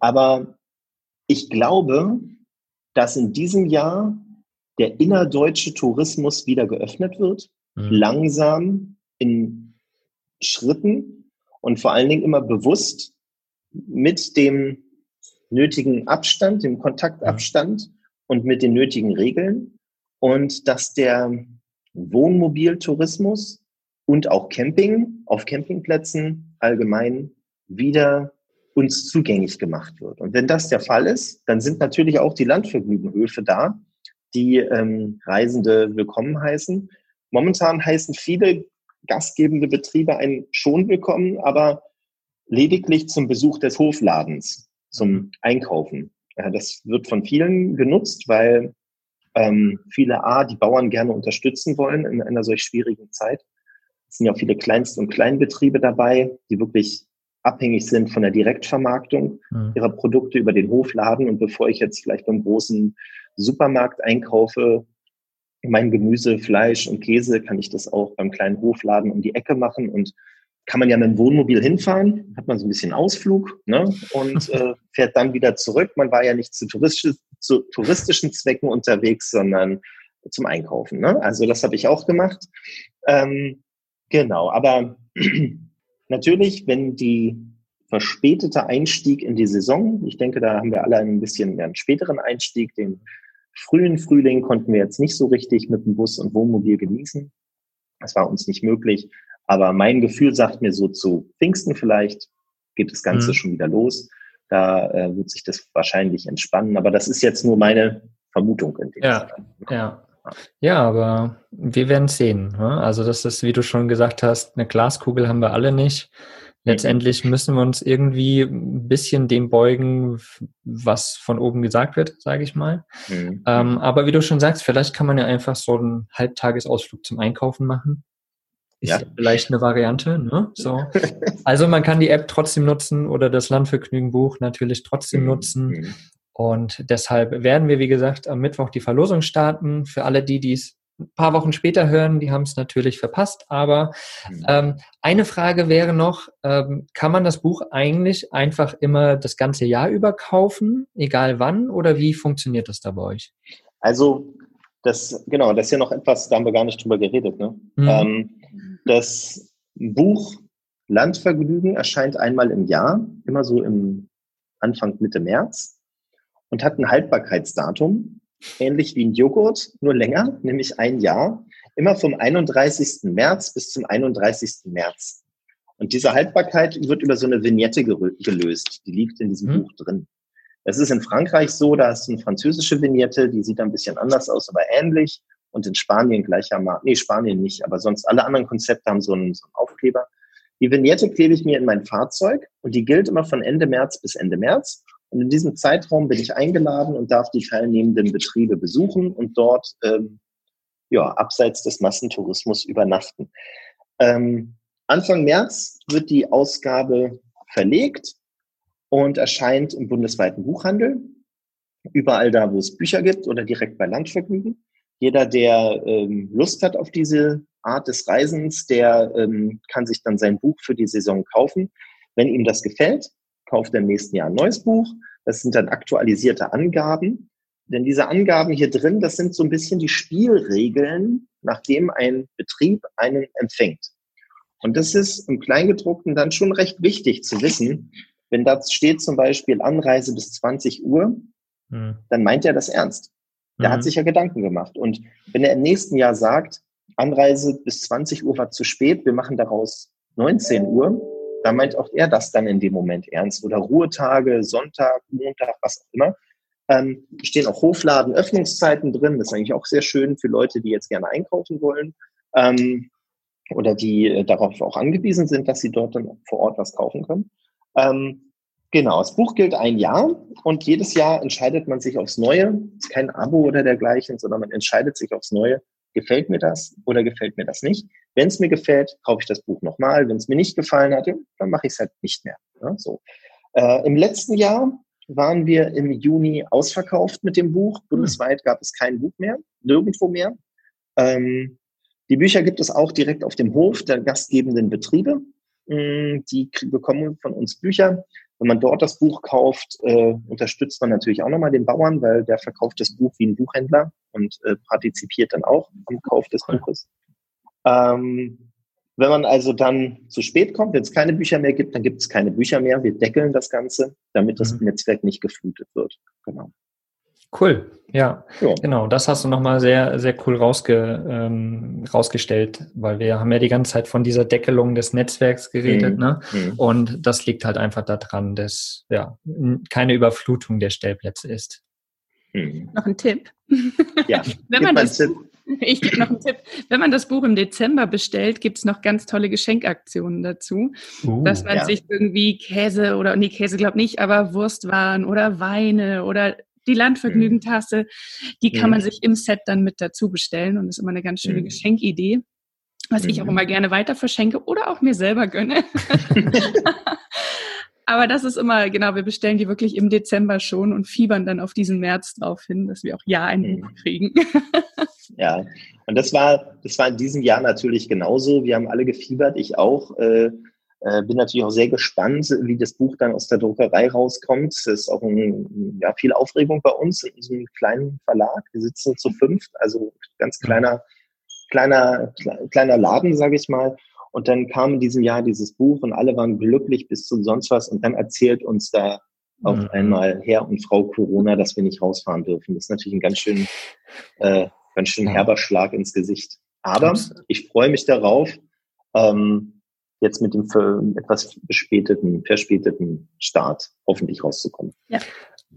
Aber ich glaube, dass in diesem Jahr der innerdeutsche Tourismus wieder geöffnet wird. Mhm. Langsam in Schritten und vor allen Dingen immer bewusst mit dem nötigen Abstand, dem Kontaktabstand und mit den nötigen Regeln und dass der Wohnmobiltourismus und auch Camping auf Campingplätzen allgemein wieder uns zugänglich gemacht wird. Und wenn das der Fall ist, dann sind natürlich auch die Landvergnügenhöfe da, die ähm, Reisende willkommen heißen. Momentan heißen viele gastgebende Betriebe einen schon willkommen, aber lediglich zum Besuch des Hofladens zum. Einkaufen. Ja, das wird von vielen genutzt, weil ähm, viele A, die Bauern gerne unterstützen wollen in einer solch schwierigen Zeit. Es sind ja auch viele Kleinst- und Kleinbetriebe dabei, die wirklich abhängig sind von der Direktvermarktung mhm. ihrer Produkte über den Hofladen. Und bevor ich jetzt vielleicht beim großen Supermarkt einkaufe, mein Gemüse, Fleisch und Käse, kann ich das auch beim kleinen Hofladen um die Ecke machen und kann man ja mit dem Wohnmobil hinfahren, hat man so ein bisschen Ausflug ne, und *laughs* äh, fährt dann wieder zurück. Man war ja nicht zu, touristisch, zu touristischen Zwecken unterwegs, sondern zum Einkaufen. Ne? Also das habe ich auch gemacht. Ähm, genau, aber *clears throat* natürlich, wenn die verspätete Einstieg in die Saison, ich denke, da haben wir alle ein bisschen einen späteren Einstieg, den frühen Frühling konnten wir jetzt nicht so richtig mit dem Bus und Wohnmobil genießen. Das war uns nicht möglich. Aber mein Gefühl sagt mir so zu Pfingsten vielleicht geht das Ganze mhm. schon wieder los. Da äh, wird sich das wahrscheinlich entspannen. Aber das ist jetzt nur meine Vermutung in dem ja, Fall. Ja. Ja, aber wir werden sehen. Ne? Also das ist, wie du schon gesagt hast, eine Glaskugel haben wir alle nicht. Letztendlich müssen wir uns irgendwie ein bisschen dem beugen, was von oben gesagt wird, sage ich mal. Mhm. Ähm, aber wie du schon sagst, vielleicht kann man ja einfach so einen Halbtagesausflug zum Einkaufen machen. Ist ja. vielleicht eine Variante, ne? So. *laughs* Also man kann die App trotzdem nutzen oder das Landvergnügen-Buch natürlich trotzdem mhm. nutzen. Mhm. Und deshalb werden wir, wie gesagt, am Mittwoch die Verlosung starten. Für alle, die dies ein paar Wochen später hören, die haben es natürlich verpasst. Aber mhm. ähm, eine Frage wäre noch, ähm, kann man das Buch eigentlich einfach immer das ganze Jahr über kaufen, egal wann, oder wie funktioniert das da bei euch? Also das, genau, das ist ja noch etwas, da haben wir gar nicht drüber geredet. Ne? Mhm. Ähm, das Buch Landvergnügen erscheint einmal im Jahr, immer so im Anfang Mitte März und hat ein Haltbarkeitsdatum, ähnlich wie ein Joghurt, nur länger, nämlich ein Jahr, immer vom 31. März bis zum 31. März. Und diese Haltbarkeit wird über so eine Vignette gelöst, die liegt in diesem mhm. Buch drin. Es ist in Frankreich so, da ist eine französische Vignette, die sieht ein bisschen anders aus, aber ähnlich. Und in Spanien gleichermaßen, nee, Spanien nicht, aber sonst alle anderen Konzepte haben so einen, so einen Aufkleber. Die Vignette klebe ich mir in mein Fahrzeug und die gilt immer von Ende März bis Ende März. Und in diesem Zeitraum bin ich eingeladen und darf die teilnehmenden Betriebe besuchen und dort ähm, ja, abseits des Massentourismus übernachten. Ähm, Anfang März wird die Ausgabe verlegt und erscheint im bundesweiten Buchhandel, überall da, wo es Bücher gibt oder direkt bei Landvergnügen. Jeder, der ähm, Lust hat auf diese Art des Reisens, der ähm, kann sich dann sein Buch für die Saison kaufen. Wenn ihm das gefällt, kauft er im nächsten Jahr ein neues Buch. Das sind dann aktualisierte Angaben. Denn diese Angaben hier drin, das sind so ein bisschen die Spielregeln, nachdem ein Betrieb einen empfängt. Und das ist im Kleingedruckten dann schon recht wichtig zu wissen, wenn da steht zum Beispiel Anreise bis 20 Uhr, mhm. dann meint er das ernst. Der mhm. hat sich ja Gedanken gemacht. Und wenn er im nächsten Jahr sagt, Anreise bis 20 Uhr war zu spät, wir machen daraus 19 Uhr, dann meint auch er das dann in dem Moment ernst. Oder Ruhetage, Sonntag, Montag, was auch immer. Ähm, stehen auch Hofladen, Öffnungszeiten drin. Das ist eigentlich auch sehr schön für Leute, die jetzt gerne einkaufen wollen. Ähm, oder die äh, darauf auch angewiesen sind, dass sie dort dann vor Ort was kaufen können. Ähm, genau, das Buch gilt ein Jahr und jedes Jahr entscheidet man sich aufs Neue. Es ist kein Abo oder dergleichen, sondern man entscheidet sich aufs Neue. Gefällt mir das oder gefällt mir das nicht? Wenn es mir gefällt, kaufe ich das Buch nochmal. Wenn es mir nicht gefallen hat, dann mache ich es halt nicht mehr. Ja, so. Äh, Im letzten Jahr waren wir im Juni ausverkauft mit dem Buch. Hm. Bundesweit gab es kein Buch mehr, nirgendwo mehr. Ähm, die Bücher gibt es auch direkt auf dem Hof der gastgebenden Betriebe. Die bekommen von uns Bücher. Wenn man dort das Buch kauft, äh, unterstützt man natürlich auch nochmal den Bauern, weil der verkauft das Buch wie ein Buchhändler und äh, partizipiert dann auch am Kauf des Buches. Ähm, wenn man also dann zu spät kommt, wenn es keine Bücher mehr gibt, dann gibt es keine Bücher mehr. Wir deckeln das Ganze, damit das mhm. Netzwerk nicht geflutet wird. Genau. Cool, ja, ja, genau. Das hast du nochmal sehr, sehr cool rausge, ähm, rausgestellt, weil wir haben ja die ganze Zeit von dieser Deckelung des Netzwerks geredet, mhm. ne? Mhm. Und das liegt halt einfach daran, dass ja keine Überflutung der Stellplätze ist. Mhm. Noch ein Tipp. Ja, *laughs* wenn man das, Tipp. ich gebe noch einen Tipp. Wenn man das Buch im Dezember bestellt, gibt es noch ganz tolle Geschenkaktionen dazu, uh, dass man ja. sich irgendwie Käse oder nee Käse glaube nicht, aber Wurstwaren oder Weine oder die Landvergnügentasse, die kann man sich im Set dann mit dazu bestellen und ist immer eine ganz schöne Geschenkidee, was ich auch immer gerne weiter verschenke oder auch mir selber gönne. *laughs* Aber das ist immer, genau, wir bestellen die wirklich im Dezember schon und fiebern dann auf diesen März drauf hin, dass wir auch ja ein Buch kriegen. Ja, und das war, das war in diesem Jahr natürlich genauso. Wir haben alle gefiebert, ich auch. Äh, äh, bin natürlich auch sehr gespannt, wie das Buch dann aus der Druckerei rauskommt. Es ist auch ein, ja, viel Aufregung bei uns in diesem kleinen Verlag. Wir sitzen zu fünft, also ganz kleiner, kleiner, kleiner Laden, sage ich mal. Und dann kam in diesem Jahr dieses Buch und alle waren glücklich bis zu sonst was. Und dann erzählt uns da auf mhm. einmal Herr und Frau Corona, dass wir nicht rausfahren dürfen. Das ist natürlich ein ganz schön, äh, ganz schön herber Schlag ins Gesicht. Aber ich freue mich darauf, ähm, jetzt mit dem etwas verspäteten, verspäteten Start hoffentlich rauszukommen. Ja.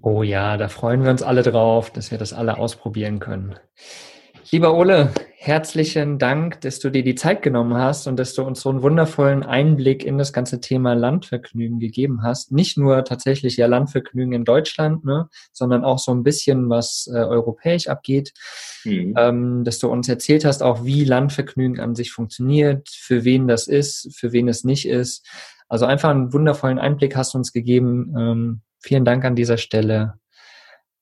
Oh ja, da freuen wir uns alle drauf, dass wir das alle ausprobieren können. Lieber Ole, herzlichen Dank, dass du dir die Zeit genommen hast und dass du uns so einen wundervollen Einblick in das ganze Thema Landvergnügen gegeben hast. Nicht nur tatsächlich ja Landvergnügen in Deutschland, ne, sondern auch so ein bisschen, was äh, europäisch abgeht. Mhm. Ähm, dass du uns erzählt hast, auch wie Landvergnügen an sich funktioniert, für wen das ist, für wen es nicht ist. Also einfach einen wundervollen Einblick hast du uns gegeben. Ähm, vielen Dank an dieser Stelle.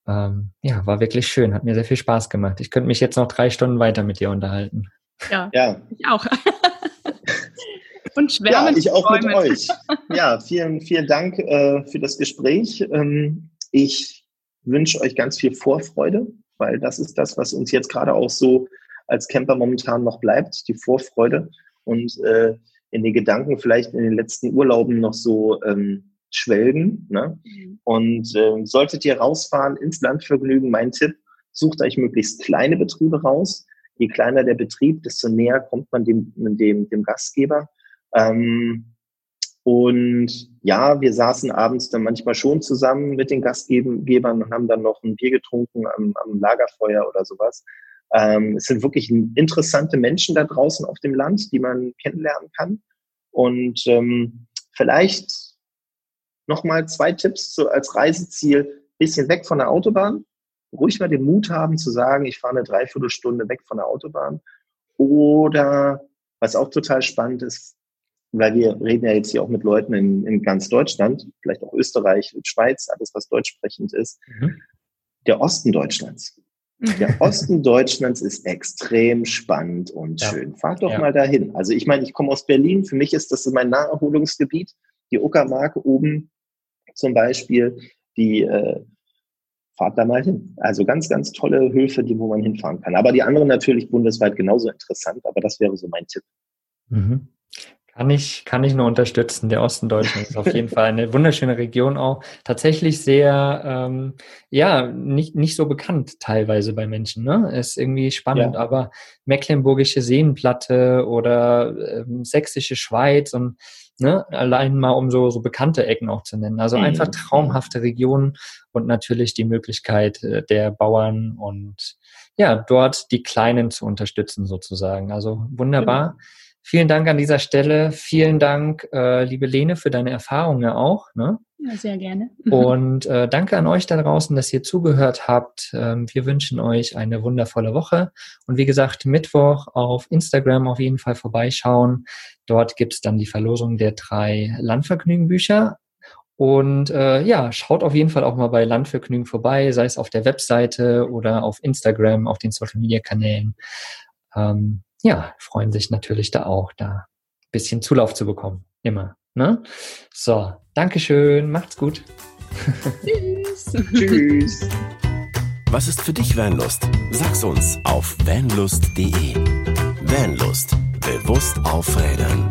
Ähm, ja, war wirklich schön, hat mir sehr viel Spaß gemacht. Ich könnte mich jetzt noch drei Stunden weiter mit dir unterhalten. Ja, ja. ich auch. *laughs* Und schwärmen. Ja, ich auch mit euch. Ja, vielen, vielen Dank äh, für das Gespräch. Ähm, ich wünsche euch ganz viel Vorfreude, weil das ist das, was uns jetzt gerade auch so als Camper momentan noch bleibt, die Vorfreude und äh, in den Gedanken vielleicht in den letzten Urlauben noch so ähm, schwelgen. Ne? Mhm. Und äh, solltet ihr rausfahren ins Landvergnügen, mein Tipp, sucht euch möglichst kleine Betriebe raus. Je kleiner der Betrieb, desto näher kommt man dem, dem, dem Gastgeber. Ähm, und ja, wir saßen abends dann manchmal schon zusammen mit den Gastgebern und haben dann noch ein Bier getrunken am, am Lagerfeuer oder sowas. Ähm, es sind wirklich interessante Menschen da draußen auf dem Land, die man kennenlernen kann. Und ähm, vielleicht nochmal zwei Tipps so als Reiseziel. Bisschen weg von der Autobahn. Ruhig mal den Mut haben zu sagen, ich fahre eine Dreiviertelstunde weg von der Autobahn. Oder was auch total spannend ist, weil wir reden ja jetzt hier auch mit Leuten in, in ganz Deutschland, vielleicht auch Österreich, Schweiz, alles was deutschsprechend ist. Mhm. Der Osten Deutschlands. Der *laughs* Osten Deutschlands ist extrem spannend und ja. schön. Fahrt doch ja. mal dahin. Also ich meine, ich komme aus Berlin. Für mich ist das mein Naherholungsgebiet. Die Uckermark oben zum Beispiel, die äh, fahrt da mal hin. Also ganz, ganz tolle Höfe, die wo man hinfahren kann. Aber die anderen natürlich bundesweit genauso interessant. Aber das wäre so mein Tipp. Mhm. Kann ich, kann ich nur unterstützen. Der Osten Deutschlands ist auf jeden *laughs* Fall eine wunderschöne Region auch. Tatsächlich sehr, ähm, ja, nicht, nicht so bekannt teilweise bei Menschen. Ne? Ist irgendwie spannend, ja. aber Mecklenburgische Seenplatte oder ähm, Sächsische Schweiz und ne, allein mal um so, so bekannte Ecken auch zu nennen. Also mhm. einfach traumhafte Regionen und natürlich die Möglichkeit äh, der Bauern und ja, dort die Kleinen zu unterstützen sozusagen. Also wunderbar. Mhm. Vielen Dank an dieser Stelle. Vielen Dank, äh, liebe Lene, für deine Erfahrungen auch. Ne? Sehr gerne. Und äh, danke an euch da draußen, dass ihr zugehört habt. Ähm, wir wünschen euch eine wundervolle Woche. Und wie gesagt, Mittwoch auf Instagram auf jeden Fall vorbeischauen. Dort gibt's dann die Verlosung der drei Landvergnügenbücher. Und äh, ja, schaut auf jeden Fall auch mal bei Landvergnügen vorbei, sei es auf der Webseite oder auf Instagram, auf den Social Media Kanälen. Ähm, ja, freuen sich natürlich da auch, da bisschen Zulauf zu bekommen. Immer. Ne? So, Dankeschön, macht's gut. Tschüss. *laughs* Tschüss. Was ist für dich Vanlust? Sag's uns auf vanlust.de. Vanlust. Bewusst aufrädern.